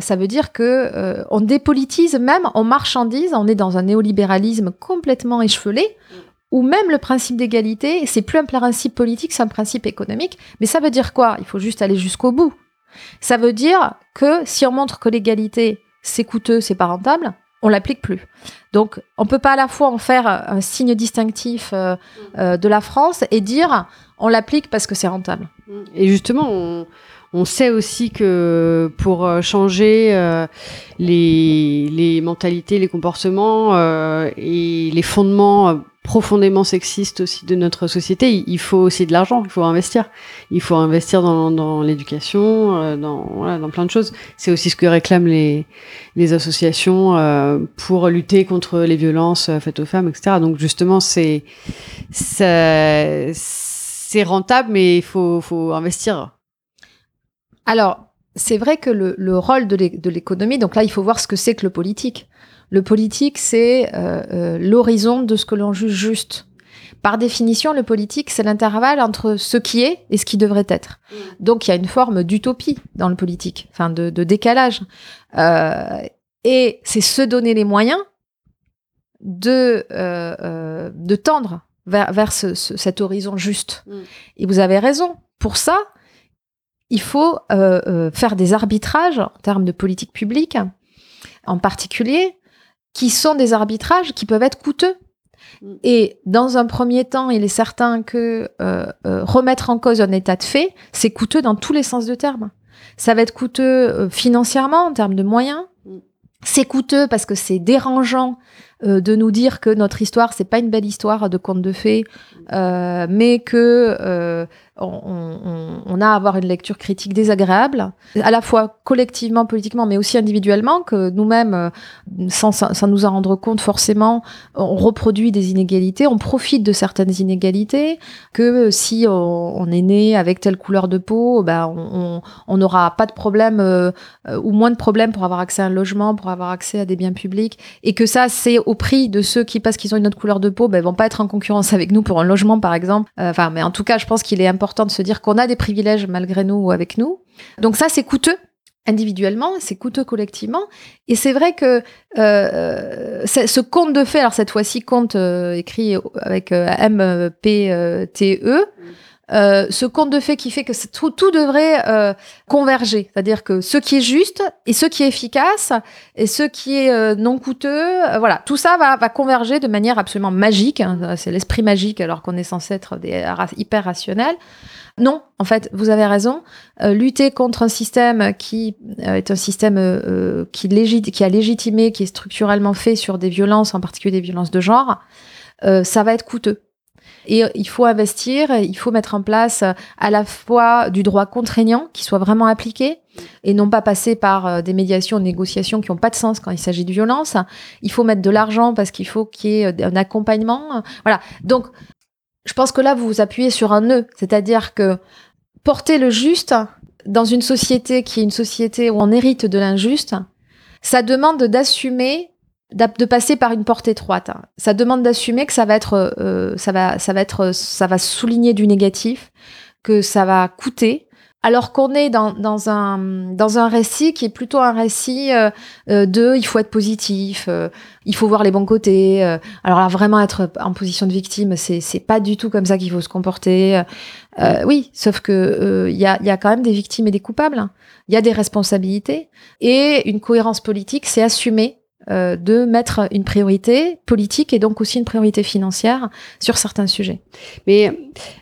ça veut dire que euh, on dépolitise même on marchandise on est dans un néolibéralisme complètement échevelé où même le principe d'égalité c'est plus un principe politique c'est un principe économique. Mais ça veut dire quoi? Il faut juste aller jusqu'au bout ça veut dire que si on montre que l'égalité c'est coûteux, c'est pas rentable, on l'applique plus. Donc on peut pas à la fois en faire un signe distinctif euh, euh, de la France et dire on l'applique parce que c'est rentable. Et justement, on, sait aussi que pour euh, changer les, mentalités, les comportements et les fondements profondément sexistes aussi de notre société, il, faut aussi de l'argent, il faut investir. Il faut investir dans, dans l'éducation, euh, dans, voilà, dans plein de choses. C'est aussi ce que réclament les, les associations euh, pour lutter contre les violences euh, faites aux femmes, etc. Donc justement, c'est c'est rentable, mais il faut, faut investir. Alors c'est vrai que le, le rôle de l'économie, donc là il faut voir ce que c'est que le politique. Le politique c'est euh, euh, l'horizon de ce que l'on juge juste. Par définition, le politique, c'est l'intervalle entre ce qui est et ce qui devrait être. Donc, il y a une forme d'utopie dans le politique, enfin de, de décalage. Euh, et c'est se donner les moyens de, euh, euh, de tendre vers, vers ce- ce- cet horizon juste. Mm. Et vous avez raison. Pour ça, il faut euh, euh, faire des arbitrages en termes de politique publique, en particulier, qui sont des arbitrages qui peuvent être coûteux. Mm. Et dans un premier temps, il est certain que euh, euh, remettre en cause un état de fait, c'est coûteux dans tous les sens du terme. Ça va être coûteux euh, financièrement en termes de moyens. Mm. C'est coûteux parce que c'est dérangeant euh, de nous dire que notre histoire, c'est pas une belle histoire de conte de fées, euh, mais que euh, on, a à avoir une lecture critique désagréable, à la fois collectivement, politiquement, mais aussi individuellement, que nous-mêmes, euh, sans, nous en rendre compte forcément, on reproduit des inégalités, on profite de certaines inégalités, que si on, est né avec telle couleur de peau, ben on- n'aura pas de problème euh, ou moins de problèmes pour avoir accès à un logement, pour avoir accès à des biens publics, et que ça c'est au prix de ceux qui parce qu'ils ont une autre couleur de peau, ben vont pas être en concurrence avec nous pour un logement par exemple. Euh, Enfin, mais en tout cas, je pense qu'il est important de se dire qu'on a des privilèges malgré nous ou avec nous. Donc ça c'est coûteux individuellement, c'est coûteux collectivement. Et c'est vrai que euh, ce conte de fait, alors cette fois-ci conte euh, écrit avec euh, M-P-T-E, euh, ce conte de fait qui fait que tout, devrait euh, converger, c'est-à-dire que ce qui est juste et ce qui est efficace et ce qui est euh, non coûteux, voilà, tout ça va, converger de manière absolument magique. hein. c'est l'esprit magique alors qu'on est censé être des hyper rationnels. Non, en fait, vous avez raison. Lutter contre un système qui est un système qui, qui a légitimé, qui est structurellement fait sur des violences, en particulier des violences de genre, ça va être coûteux. Et il faut investir, il faut mettre en place à la fois du droit contraignant qui soit vraiment appliqué et non pas passer par des médiations, négociations qui n'ont pas de sens quand il s'agit de violence. Il faut mettre de l'argent parce qu'il faut qu'il y ait un accompagnement. Voilà. Donc, je pense que là, vous vous appuyez sur un nœud, c'est-à-dire que porter le juste dans une société qui est une société où on hérite de l'injuste, ça demande d'assumer de passer par une porte étroite. Ça demande d'assumer que ça va être, euh, ça va, ça va être, ça va souligner du négatif, que ça va coûter, alors qu'on est dans, dans, un, dans un récit qui est plutôt un récit euh, euh, de il faut être positif, euh, il faut voir les bons côtés. alors là, vraiment être en position de victime, c'est, c'est pas du tout comme ça qu'il faut se comporter. oui, sauf que il y, a, y a quand même des victimes et des coupables. Il y a des responsabilités. Et une cohérence politique, c'est assumer de mettre une priorité politique et donc aussi une priorité financière sur certains sujets. Mais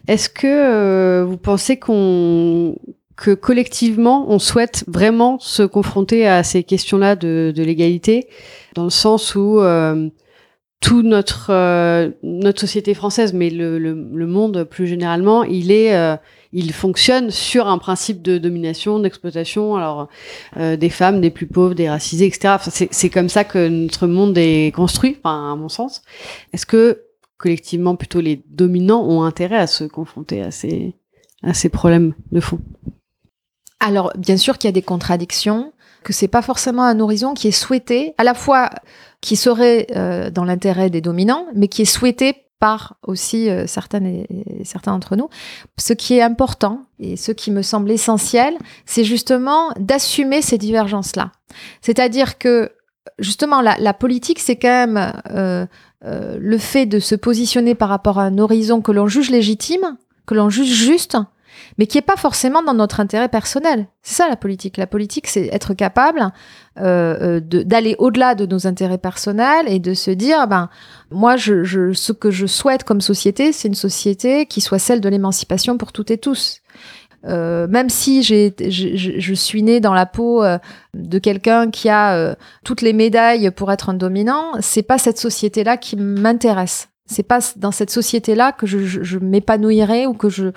est-ce que vous pensez qu'on que collectivement, on souhaite vraiment se confronter à ces questions-là de, l'égalité, dans le sens où euh, tout notre euh, notre société française, mais le, le, monde plus généralement, il est euh, il fonctionne sur un principe de domination, d'exploitation, alors euh, des femmes, des plus pauvres, des racisés, etc. C'est comme ça que notre monde est construit, enfin, à mon sens. Est-ce que collectivement, plutôt les dominants ont intérêt à se confronter à ces à ces problèmes de fond? Alors, bien sûr qu'il y a des contradictions, que c'est pas forcément un horizon qui est souhaité, à la fois qui serait euh, dans l'intérêt des dominants, mais qui est souhaité par aussi euh, certaines et, certains d'entre nous. Ce qui est important et ce qui me semble essentiel, c'est justement d'assumer ces divergences-là. C'est-à-dire que justement la, politique, c'est quand même euh, euh, le fait de se positionner par rapport à un horizon que l'on juge légitime, que l'on juge juste, mais qui est pas forcément dans notre intérêt personnel. C'est ça la politique. La politique, c'est être capable euh, euh d'aller au-delà de nos intérêts personnels et de se dire, ben moi, ce que je souhaite comme société, c'est une société qui soit celle de l'émancipation pour toutes et tous. Euh, même si je, suis née dans la peau de quelqu'un qui a toutes les médailles pour être un dominant, c'est pas cette société-là qui m'intéresse. C'est pas dans cette société-là que je, m'épanouirais ou que je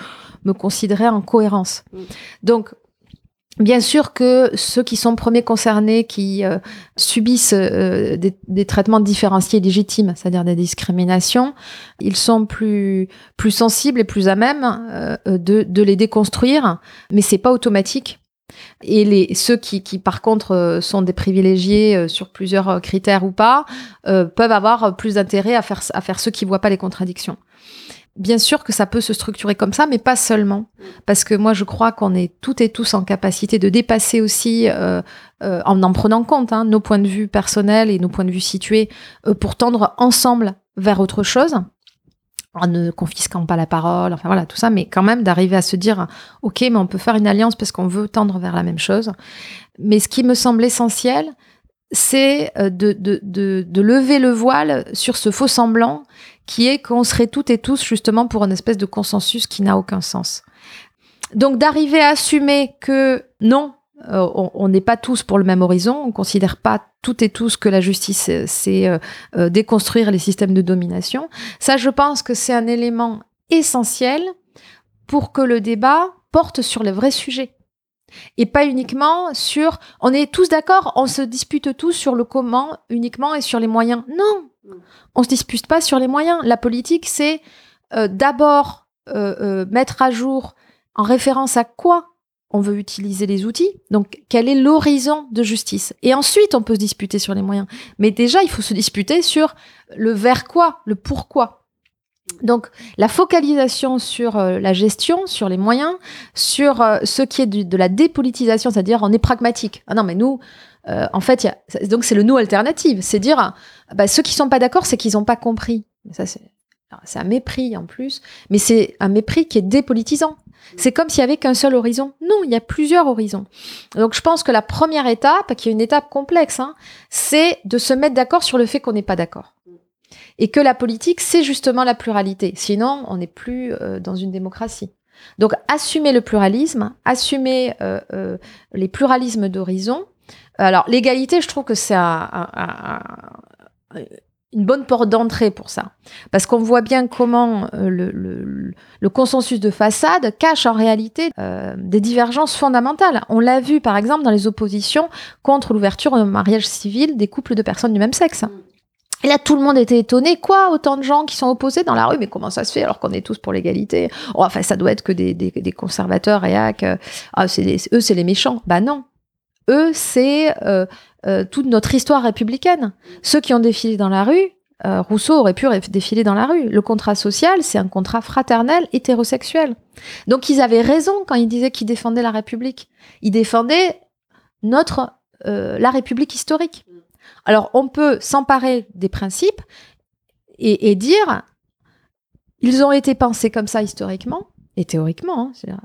me considérais en cohérence. Mm. Donc, Bien sûr que ceux qui sont premiers concernés, qui euh, subissent euh, des, des, traitements différenciés légitimes, c'est-à-dire des discriminations, ils sont plus plus sensibles et plus à même euh, de, de, les déconstruire, mais c'est pas automatique. Et les, ceux qui, qui, par contre, sont des privilégiés sur plusieurs critères ou pas, peuvent avoir plus d'intérêt à faire, à faire ceux qui voient pas les contradictions. Bien sûr que ça peut se structurer comme ça, mais pas seulement. Parce que moi, je crois qu'on est toutes et tous en capacité de dépasser aussi, euh, en en prenant compte, hein, nos points de vue personnels et nos points de vue situés, pour tendre ensemble vers autre chose en ne confisquant pas la parole, enfin voilà, tout ça, mais quand même d'arriver à se dire, ok, mais on peut faire une alliance parce qu'on veut tendre vers la même chose. Mais ce qui me semble essentiel, c'est euh, de, de, de, de, lever le voile sur ce faux semblant qui est qu'on serait toutes et tous justement pour une espèce de consensus qui n'a aucun sens. Donc d'arriver à assumer que non, euh, on n'est pas tous pour le même horizon, on considère pas toutes et tous que la justice, euh, c'est euh, déconstruire les systèmes de domination. Ça, je pense que c'est un élément essentiel pour que le débat porte sur les vrais sujets. Et pas uniquement sur, on est tous d'accord, on se dispute tous sur le comment uniquement et sur les moyens. Non, on se dispute pas sur les moyens. La politique, c'est d'abord mettre à jour en référence à quoi on veut utiliser les outils. Donc, quel est l'horizon de justice? Et ensuite, on peut se disputer sur les moyens. Mais déjà, il faut se disputer sur le vers quoi, le pourquoi. Donc, la focalisation sur euh, la gestion, sur les moyens, sur euh, ce qui est de la dépolitisation, c'est-à-dire on est pragmatique. Ah non, mais nous, euh, en fait, y a, donc c'est le nous alternative. C'est dire, bah, ceux qui sont pas d'accord, c'est qu'ils n'ont pas compris. Ça, c'est c'est un mépris en plus, mais c'est un mépris qui est dépolitisant. C'est comme s'il y avait qu'un seul horizon. Non, il y a plusieurs horizons. Donc je pense que la première étape, qui est une étape complexe, hein, c'est de se mettre d'accord sur le fait qu'on n'est pas d'accord. Et que la politique, c'est justement la pluralité. Sinon, on n'est plus euh, dans une démocratie. Donc assumer le pluralisme, assumer euh, euh, les pluralismes d'horizons. Alors l'égalité, je trouve que c'est un, une bonne porte d'entrée pour ça. Parce qu'on voit bien comment euh, le, le, le, consensus de façade cache en réalité euh, des divergences fondamentales. On l'a vu par exemple dans les oppositions contre l'ouverture au mariage civil des couples de personnes du même sexe. Et là, tout le monde était étonné. Quoi Autant de gens qui sont opposés dans la rue? Mais comment ça se fait alors qu'on est tous pour l'égalité? Oh, Enfin, ça doit être que des, des, des conservateurs réac. Euh, ah, c'est eux, c'est les méchants. Bah non. Eux, c'est euh, euh, toute notre histoire républicaine. Ceux qui ont défilé dans la rue, euh, Rousseau aurait pu défiler dans la rue. Le contrat social, c'est un contrat fraternel hétérosexuel. Donc ils avaient raison quand ils disaient qu'ils défendaient la République. Ils défendaient notre euh, la République historique. Alors on peut s'emparer des principes et, et, dire ils ont été pensés comme ça historiquement et théoriquement, hein,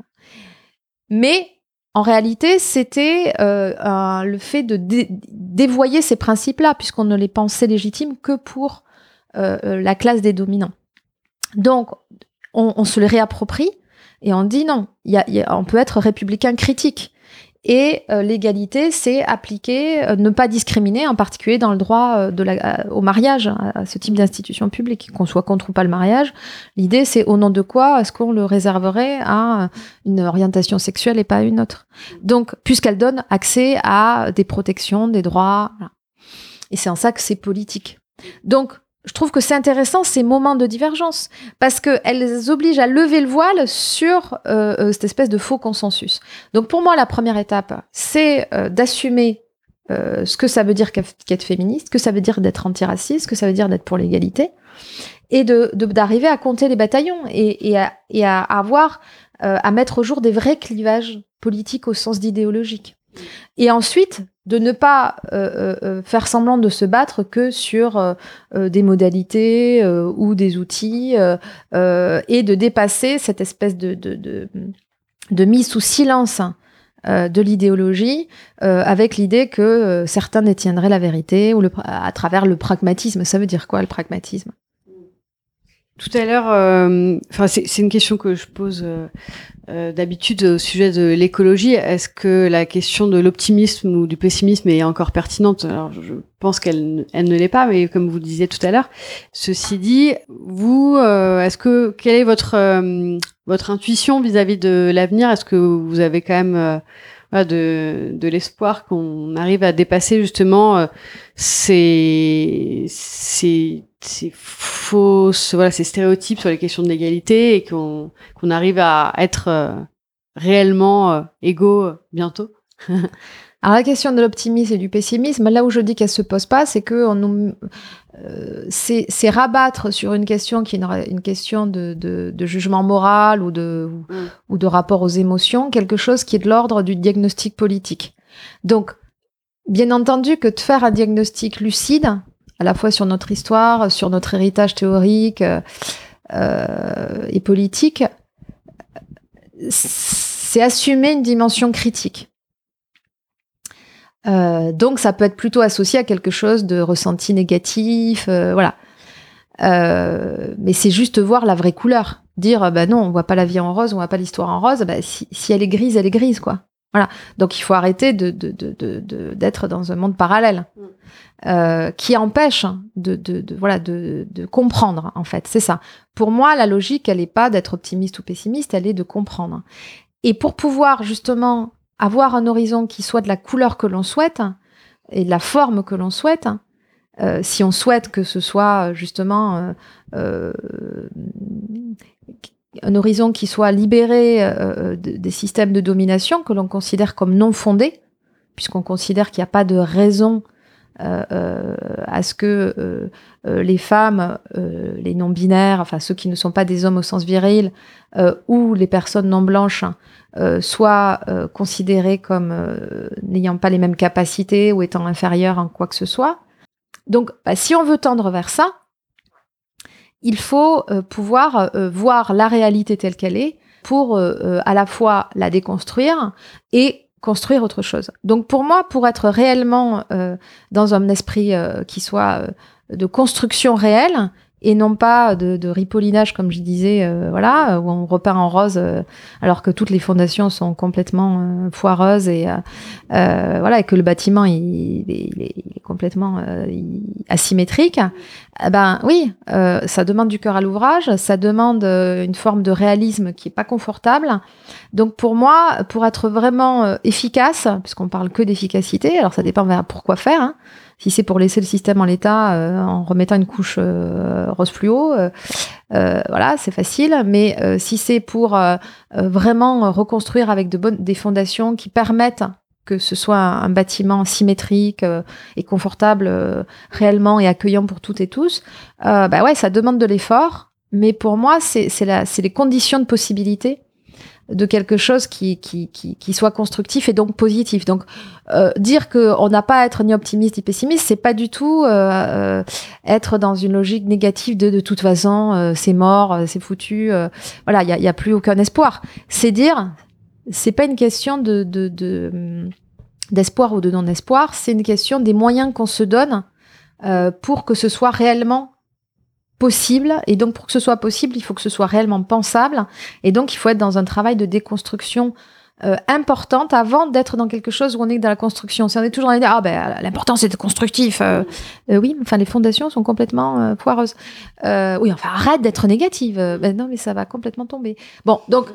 mais en réalité, c'était euh, le fait de dé dévoyer ces principes-là, puisqu'on ne les pensait légitimes que pour euh, euh, la classe des dominants. Donc, on, se les réapproprie et on dit non, on peut être républicain critique. Et euh, l'égalité, c'est appliquer, euh, ne pas discriminer, en particulier dans le droit euh, la, au mariage, ce type d'institution publique, qu'on soit contre ou pas le mariage. L'idée, c'est au nom de quoi est-ce qu'on le réserverait à une orientation sexuelle et pas à une autre? Donc, puisqu'elle donne accès à des protections, des droits. Voilà. Et c'est en ça que c'est politique. Donc, je trouve que c'est intéressant ces moments de divergence parce qu'elles obligent à lever le voile sur euh, cette espèce de faux consensus. Donc pour moi, la première étape, c'est euh, d'assumer euh, ce que ça veut dire qu'être féministe, que ça veut dire d'être antiraciste, ce que ça veut dire d'être pour l'égalité, et de d'arriver à compter les bataillons et, et, à, à, avoir à mettre au jour des vrais clivages politiques au sens d'idéologique. Et ensuite, de ne pas euh, euh, faire semblant de se battre que sur euh, des modalités ou des outils et de dépasser cette espèce de, de, de, de mise sous silence de l'idéologie avec l'idée que certains détiendraient la vérité ou le, à travers le pragmatisme. Ça veut dire quoi le pragmatisme? Tout à l'heure, enfin euh, c'est une question que je pose euh, euh, d'habitude au sujet de l'écologie. Est-ce que la question de l'optimisme ou du pessimisme est encore pertinente? Alors je pense qu'elle elle ne l'est pas, mais comme vous le disiez tout à l'heure. Ceci dit, vous, euh, est-ce que quelle est votre votre intuition vis-à-vis -vis de l'avenir? Est-ce que vous avez quand même de, de l'espoir qu'on arrive à dépasser justement ces, ces ces fausses, voilà, ces stéréotypes sur les questions de l'égalité et qu'on qu'on arrive à être euh, réellement euh, égaux euh, bientôt Alors la question de l'optimisme et du pessimisme, là où je dis qu'elle se pose pas, c'est que on nous, euh, c'est rabattre sur une question qui est une, une question de, de, de, jugement moral ou de, mm. ou, ou de rapport aux émotions, quelque chose qui est de l'ordre du diagnostic politique. Donc, bien entendu que de faire un diagnostic lucide, à la fois sur notre histoire, sur notre héritage théorique euh, et politique, c'est assumer une dimension critique. Euh, donc ça peut être plutôt associé à quelque chose de ressenti négatif, euh, voilà. Euh, mais c'est juste voir la vraie couleur. Dire, bah non, on voit pas la vie en rose, on voit pas l'histoire en rose. Bah, si, si, elle est grise, elle est grise, quoi. Voilà. Donc il faut arrêter de, de, de, de, d'être dans un monde parallèle. Mm euh, qui empêche de, de, de voilà de, de, comprendre en fait c'est ça pour moi la logique elle n'est pas d'être optimiste ou pessimiste elle est de comprendre et pour pouvoir justement avoir un horizon qui soit de la couleur que l'on souhaite et de la forme que l'on souhaite euh, si on souhaite que ce soit justement euh, euh un horizon qui soit libéré euh, des systèmes de domination que l'on considère comme non fondés puisqu'on considère qu'il n'y a pas de raison euh, euh, à ce que euh, les femmes, les non-binaires, enfin ceux qui ne sont pas des hommes au sens viril, ou les personnes non blanches soient considérées comme n'ayant pas les mêmes capacités ou étant inférieures en quoi que ce soit. Donc, bah, si on veut tendre vers ça, il faut euh, pouvoir euh, voir la réalité telle qu'elle est pour euh, à la fois la déconstruire et construire autre chose. Donc pour moi, pour être réellement euh, dans un esprit euh, qui soit euh, de construction réelle, et non pas de, de ripollinage, comme je disais, euh, voilà, où on repeint en rose, euh, alors que toutes les fondations sont complètement euh, foireuses et voilà, et que le bâtiment il, il, est, il est, complètement asymétrique. Eh ben oui, ça demande du cœur à l'ouvrage, ça demande une forme de réalisme qui est pas confortable. Donc pour moi, pour être vraiment efficace, puisqu'on parle que d'efficacité, alors ça dépend pourquoi faire. Hein, si c'est pour laisser le système en l'état euh, en remettant une couche euh, rose fluo, euh, voilà, c'est facile. Mais si c'est pour vraiment reconstruire avec de bonnes des fondations qui permettent que ce soit un bâtiment symétrique et confortable réellement et accueillant pour toutes et tous, bah ouais, ça demande de l'effort. Mais pour moi, c'est les conditions de possibilité de quelque chose qui, qui, qui, qui, soit constructif et donc positif. Donc, euh, dire qu'on n'a pas à être ni optimiste ni pessimiste, c'est pas du tout euh, euh être dans une logique négative de de toute façon, euh, c'est mort, euh, c'est foutu. voilà, il n'y a, a, plus aucun espoir. C'est dire, c'est pas une question de, de, de d'espoir ou de non-espoir, c'est une question des moyens qu'on se donne pour que ce soit réellement possible. Et donc, pour que ce soit possible, il faut que ce soit réellement pensable. Et donc, il faut être dans un travail de déconstruction euh, importante avant d'être dans quelque chose où on est dans la construction. Si on est toujours dans l'idée, ah ben l'important c'est de constructif, euh, euh, oui, enfin les fondations sont complètement euh, foireuses. Euh, oui, enfin arrête d'être négative. Ben non, mais ça va complètement tomber. Bon, donc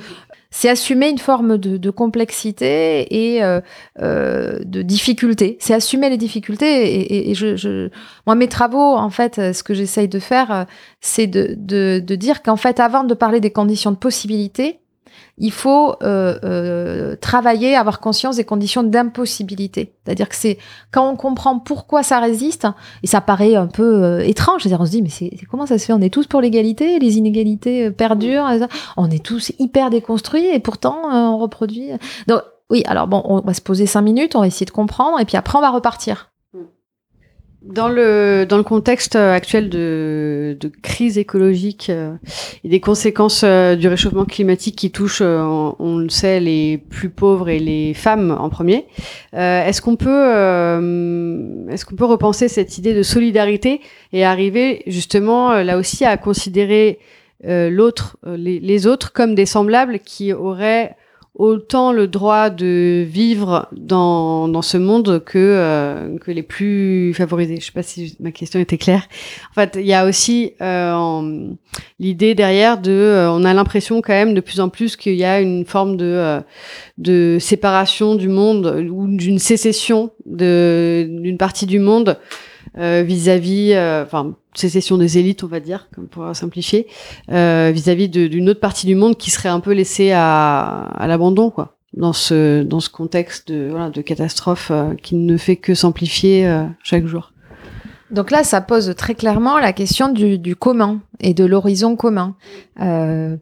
c'est assumer une forme de, complexité et de difficulté. C'est assumer les difficultés. Et, je, je, moi, mes travaux, en fait, ce que j'essaye de faire, c'est de, de, de dire qu'en fait, avant de parler des conditions de possibilité, il faut euh, euh, travailler, avoir conscience des conditions d'impossibilité. C'est-à-dire que c'est quand on comprend pourquoi ça résiste, et ça paraît un peu euh, étrange, c'est-à-dire on se dit mais c'est comment ça se fait? On est tous pour l'égalité, les inégalités perdurent, on est tous hyper déconstruits et pourtant on reproduit. Donc oui, alors bon, on va se poser cinq minutes, on va essayer de comprendre et puis après on va repartir. Dans le, dans le contexte actuel de, de crise écologique euh, et des conséquences euh, du réchauffement climatique qui touchent, euh, on, le sait, les plus pauvres et les femmes en premier, est-ce qu'on peut, est-ce qu'on peut repenser cette idée de solidarité et arriver justement là aussi à considérer l'autre, les autres comme des semblables qui auraient autant le droit de vivre dans, dans ce monde que, euh, que les plus favorisés. Je sais pas si ma question était claire. En fait, il y a aussi euh, l'idée derrière de, euh, on a l'impression quand même de plus en plus qu'il y a une forme de, euh, de séparation du monde ou d'une sécession d'une partie du monde vis-à-vis, enfin sécession des élites, on va dire, comme pour simplifier, euh, vis-à-vis d'une autre partie du monde qui serait un peu laissée à, à l'abandon, quoi, dans ce dans ce contexte de voilà, de catastrophe euh, qui ne fait que s'amplifier euh, chaque jour. Donc là, ça pose très clairement la question du, du commun et de l'horizon commun. Euh,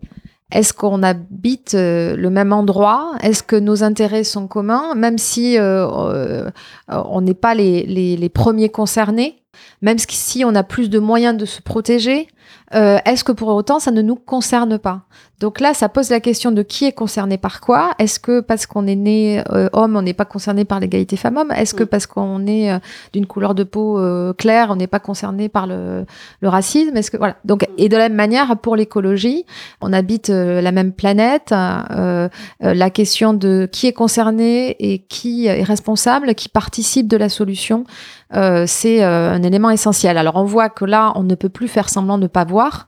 est-ce qu'on habite le même endroit? Est-ce que nos intérêts sont communs, même si euh, on n'est pas les, premiers concernés même si on a plus de moyens de se protéger, euh, est-ce que pour autant ça ne nous concerne pas? Donc là, ça pose la question de qui est concerné par quoi. Est-ce que parce qu'on est né euh, homme, on n'est pas concerné par l'égalité femmes-hommes? Est-ce que mm. parce qu'on est euh, d'une couleur de peau claire, on n'est pas concerné par le, le racisme? Est-ce que voilà Donc et de la même manière pour l'écologie, on habite la même planète. la question de qui est concerné et qui est responsable, qui participe de la solution, c'est un élément essentiel. Alors on voit que là, on ne peut plus faire semblant de ne pas voir.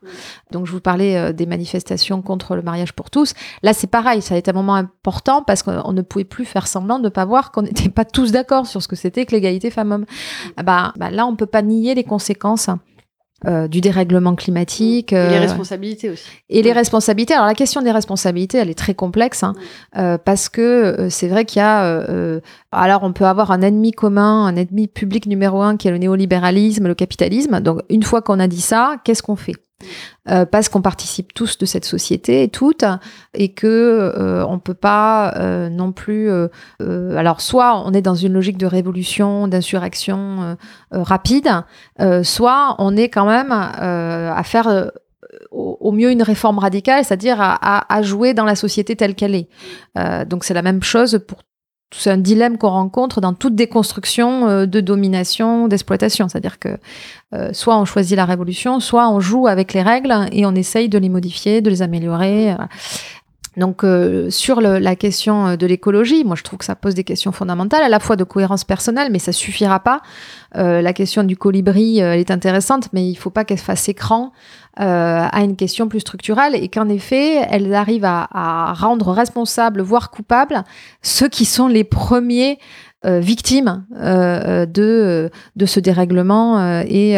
Donc je vous parlais euh, des manifestations contre le mariage pour tous. Là, c'est pareil, ça a été un moment important parce qu'on ne pouvait plus faire semblant de ne pas voir qu'on n'était pas tous d'accord sur ce que c'était que l'égalité femmes-hommes. Bah, bah, là, on peut pas nier les conséquences euh, du dérèglement climatique. et les euh, responsabilités aussi. Et les responsabilités. Alors la question des responsabilités, elle est très complexe hein, euh, parce que c'est vrai qu'il y a. alors on peut avoir un ennemi commun, un ennemi public numéro un qui est le néolibéralisme, le capitalisme. Donc une fois qu'on a dit ça, qu'est-ce qu'on fait? Euh, parce qu'on participe tous de cette société et toutes, et que euh, on peut pas euh, non plus. alors soit on est dans une logique de révolution, d'insurrection rapide, soit on est quand même à faire au, mieux une réforme radicale, c'est-à-dire à, jouer dans la société telle qu'elle est. donc c'est la même chose pour c'est un dilemme qu'on rencontre dans toute déconstruction euh, de domination, d'exploitation. C'est-à-dire que euh, soit on choisit la révolution, soit on joue avec les règles et on essaye de les modifier, de les améliorer. Donc euh, sur le, la question de l'écologie, moi je trouve que ça pose des questions fondamentales, à la fois de cohérence personnelle, mais ça suffira pas. La question du colibri, elle est intéressante, mais il faut pas qu'elle fasse écran euh, à une question plus structurelle et qu'en effet, elle arrive à, rendre responsables, voire coupables, ceux qui sont les premiers euh, victimes euh, de, de ce dérèglement et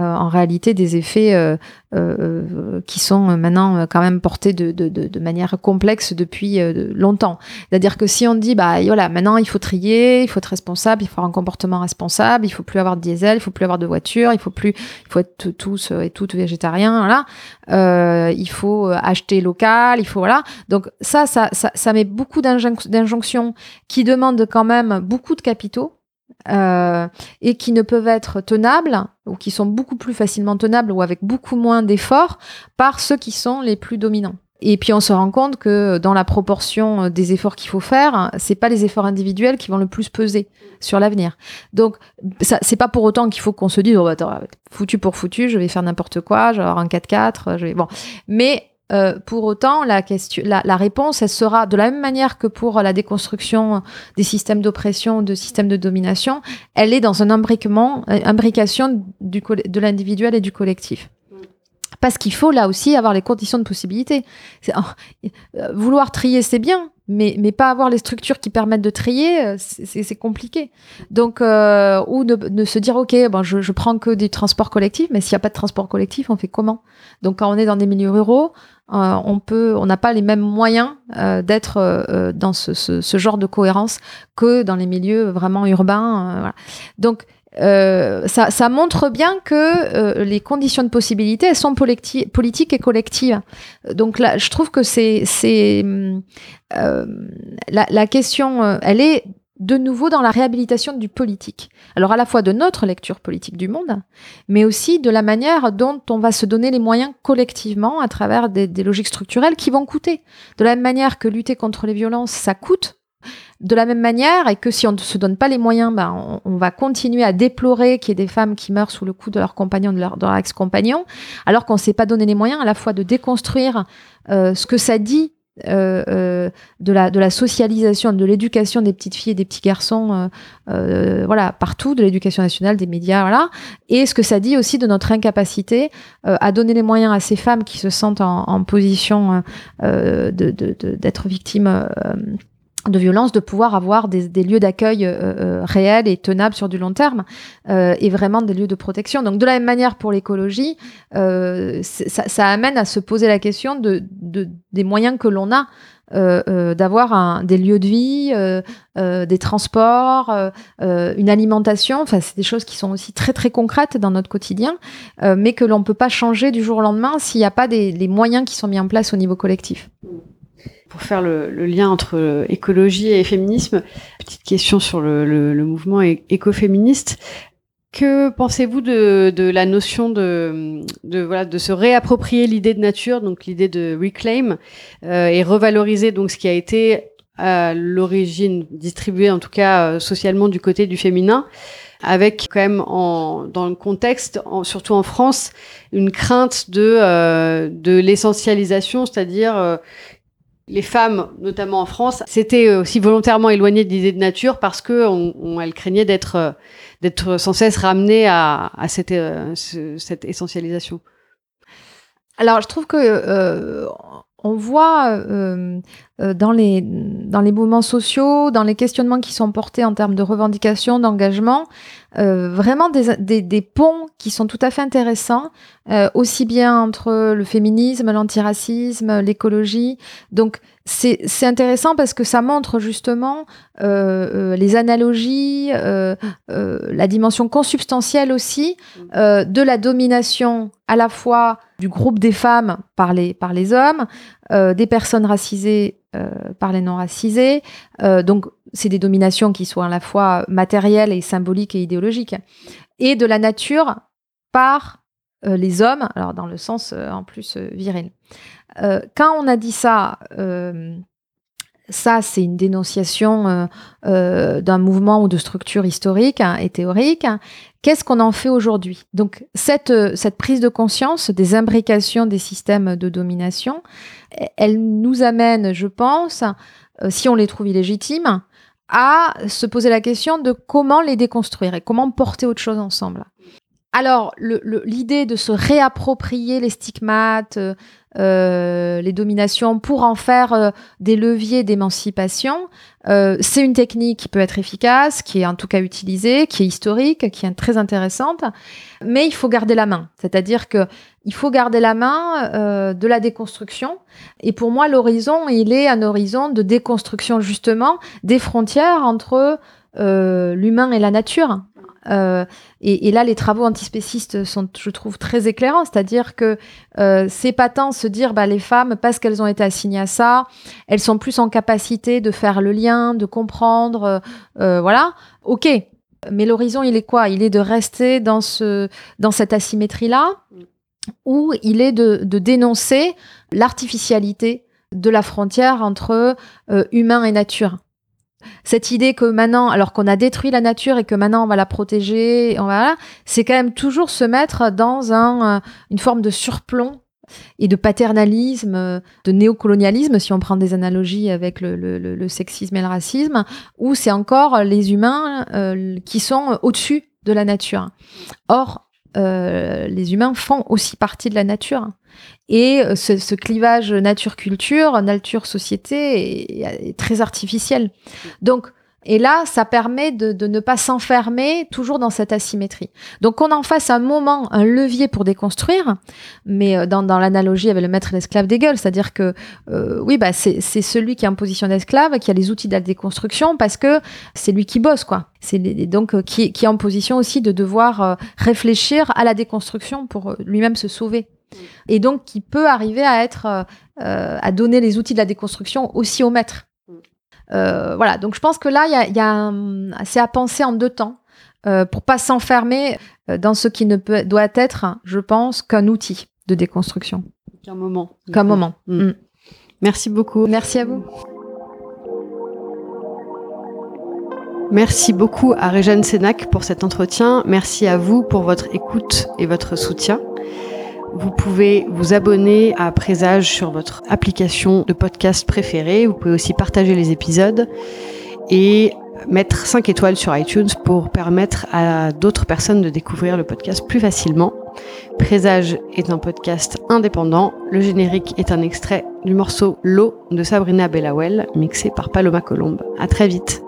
en réalité des effets euh, euh, qui sont maintenant quand même portés de, de, de, de manière complexe depuis longtemps. C'est-à-dire que si on dit, bah voilà, maintenant il faut trier, il faut être responsable, il faut avoir un comportement responsable, il faut plus avoir de diesel, il faut plus avoir de voiture, il faut plus, il faut être tous et toutes végétariens, voilà. Euh, il faut acheter local, il faut voilà. Donc ça, ça, ça, ça met beaucoup d'injonctions qui demandent quand même beaucoup de capitaux euh, et qui ne peuvent être tenables ou qui sont beaucoup plus facilement tenables ou avec beaucoup moins d'efforts par ceux qui sont les plus dominants. Et puis on se rend compte que dans la proportion des efforts qu'il faut faire, c'est pas les efforts individuels qui vont le plus peser sur l'avenir. Donc ça c'est pas pour autant qu'il faut qu'on se dise oh, attends, foutu pour foutu, je vais faire n'importe quoi, je vais avoir un 4x4, je vais bon. Mais euh, pour autant, la, question, la, la, réponse, elle sera de la même manière que pour la déconstruction des systèmes d'oppression, de systèmes de domination, elle est dans un imbriquement, euh, imbrication du, de l'individuel et du collectif. Parce qu'il faut là aussi avoir les conditions de possibilité. Oh, euh, vouloir trier, c'est bien, mais, mais pas avoir les structures qui permettent de trier, c'est compliqué. Donc, euh, ou de, de, se dire, OK, bon, je, je prends que des transports collectifs, mais s'il n'y a pas de transport collectif, on fait comment? Donc, quand on est dans des milieux ruraux, euh, on peut, on n'a pas les mêmes moyens euh, d'être euh, dans ce, ce, ce, genre de cohérence que dans les milieux vraiment urbains. Voilà. Donc ça, ça, montre bien que les conditions de possibilité, elles sont politiques et collectives. Donc là, je trouve que c'est, c'est la, la, question, elle est de nouveau dans la réhabilitation du politique. Alors à la fois de notre lecture politique du monde, mais aussi de la manière dont on va se donner les moyens collectivement à travers des, logiques structurelles qui vont coûter. De la même manière que lutter contre les violences, ça coûte. De la même manière, et que si on ne se donne pas les moyens, ben, on, va continuer à déplorer qu'il y ait des femmes qui meurent sous le coup de leur compagnon, de leur, ex-compagnon, alors qu'on ne s'est pas donné les moyens à la fois de déconstruire euh, ce que ça dit de, la, de la socialisation, de l'éducation des petites filles et des petits garçons, euh, euh voilà, partout, de l'éducation nationale, des médias, voilà, et ce que ça dit aussi de notre incapacité euh, à donner les moyens à ces femmes qui se sentent en, en position d'être de, de, victimes de violence, de pouvoir avoir des, lieux d'accueil euh, euh, réels et tenables sur du long terme, euh, et vraiment des lieux de protection. Donc de la même manière pour l'écologie, ça, amène à se poser la question de, de des moyens que l'on a d'avoir des lieux de vie, des transports, une alimentation. Enfin, c'est des choses qui sont aussi très très concrètes dans notre quotidien, mais que l'on peut pas changer du jour au lendemain s'il n'y a pas des, les moyens qui sont mis en place au niveau collectif pour faire le, lien entre écologie et féminisme, petite question sur le, mouvement écoféministe. Que pensez-vous de, la notion de, voilà, de se réapproprier l'idée de nature, donc l'idée de reclaim, euh, et revaloriser donc ce qui a été à l'origine distribué, en tout cas euh, socialement, du côté du féminin avec quand même en, dans le contexte, surtout en France, une crainte de, euh, de l'essentialisation, c'est-à-dire euh, les femmes, notamment en France, s'étaient aussi volontairement éloignées de l'idée de nature parce que craignaient d'être euh, d'être sans cesse ramenées à, euh, cette essentialisation. Alors, je trouve que euh, on voit euh, euh, dans, les, dans les mouvements sociaux, dans les questionnements qui sont portés en termes de revendications, d'engagement, euh, vraiment des, des, des, ponts qui sont tout à fait intéressants, euh, aussi bien entre le féminisme, l'antiracisme, l'écologie. Donc c'est intéressant parce que ça montre justement euh, les analogies, la dimension consubstantielle aussi de la domination à la fois du groupe des femmes par les, par les hommes, des personnes racisées euh, par les non-racisés. Euh, donc, c'est des dominations qui sont à la fois matérielles et symboliques et idéologiques. Et de la nature par euh, les hommes, alors dans le sens en plus viril. quand on a dit ça, ça, c'est une dénonciation euh, euh, d'un mouvement ou de structure historique hein, et théorique. Qu'est-ce qu'on en fait aujourd'hui? Donc, cette, euh, cette prise de conscience des imbrications des systèmes de domination, elle nous amène, je pense, si on les trouve illégitimes, à se poser la question de comment les déconstruire et comment porter autre chose ensemble. Alors, l'idée de se réapproprier les stigmates, euh, les dominations pour en faire euh, des leviers d'émancipation, euh, c'est une technique qui peut être efficace, qui est en tout cas utilisée, qui est historique, qui est très intéressante, mais il faut garder la main. C'est-à-dire que il faut garder la main de la déconstruction. Et pour moi, l'horizon, il est un horizon de déconstruction justement des frontières entre l'humain et la nature. Euh, et, là, les travaux antispécistes sont, je trouve, très éclairants. C'est-à-dire que euh, c'est pas tant se dire, bah, les femmes, parce qu'elles ont été assignées à ça, elles sont plus en capacité de faire le lien, de comprendre, euh, voilà. Ok. Mais l'horizon, il est quoi? Il est de rester dans, ce, dans cette asymétrie-là, ou il est de dénoncer l'artificialité de la frontière entre humain et nature? Cette idée que maintenant, alors qu'on a détruit la nature et que maintenant on va la protéger, on va, c'est quand même toujours se mettre dans un, euh, une forme de surplomb et de paternalisme, de néocolonialisme, si on prend des analogies avec le, sexisme et le racisme, où c'est encore les humains euh, qui sont au-dessus de la nature. Or, euh, les humains font aussi partie de la nature. Et euh, ce, clivage nature-culture, nature-société est, très artificiel. Donc, et là, ça permet de, ne pas s'enfermer toujours dans cette asymétrie. Donc, qu'on en fasse un moment, un levier pour déconstruire, mais euh, dans, l'analogie avec le maître et l'esclave d'Hegel, c'est-à-dire que, euh, oui, bah, c'est celui qui est en position d'esclave, qui a les outils de la déconstruction, parce que c'est lui qui bosse, quoi. C'est donc qui, qui, est en position aussi de devoir réfléchir à la déconstruction pour lui-même se sauver. Et donc qui peut arriver à être euh, euh, à donner les outils de la déconstruction aussi au maître. Euh, voilà, donc je pense que là, il y a, c'est à penser en deux temps pour pas s'enfermer dans ce qui ne peut, doit être, je pense, qu'un outil de déconstruction. Qu'un moment. Qu'un moment. Mm. Mm. Merci beaucoup. Merci à vous. Merci beaucoup à Réjeanne Sénac pour cet entretien. Merci à vous pour votre écoute et votre soutien. Vous pouvez vous abonner à Présage sur votre application de podcast préférée. Vous pouvez aussi partager les épisodes et mettre 5 étoiles sur iTunes pour permettre à d'autres personnes de découvrir le podcast plus facilement. Présage est un podcast indépendant. Le générique est un extrait du morceau L'eau de Sabrina Bellawell, mixé par Paloma Colombe. À très vite.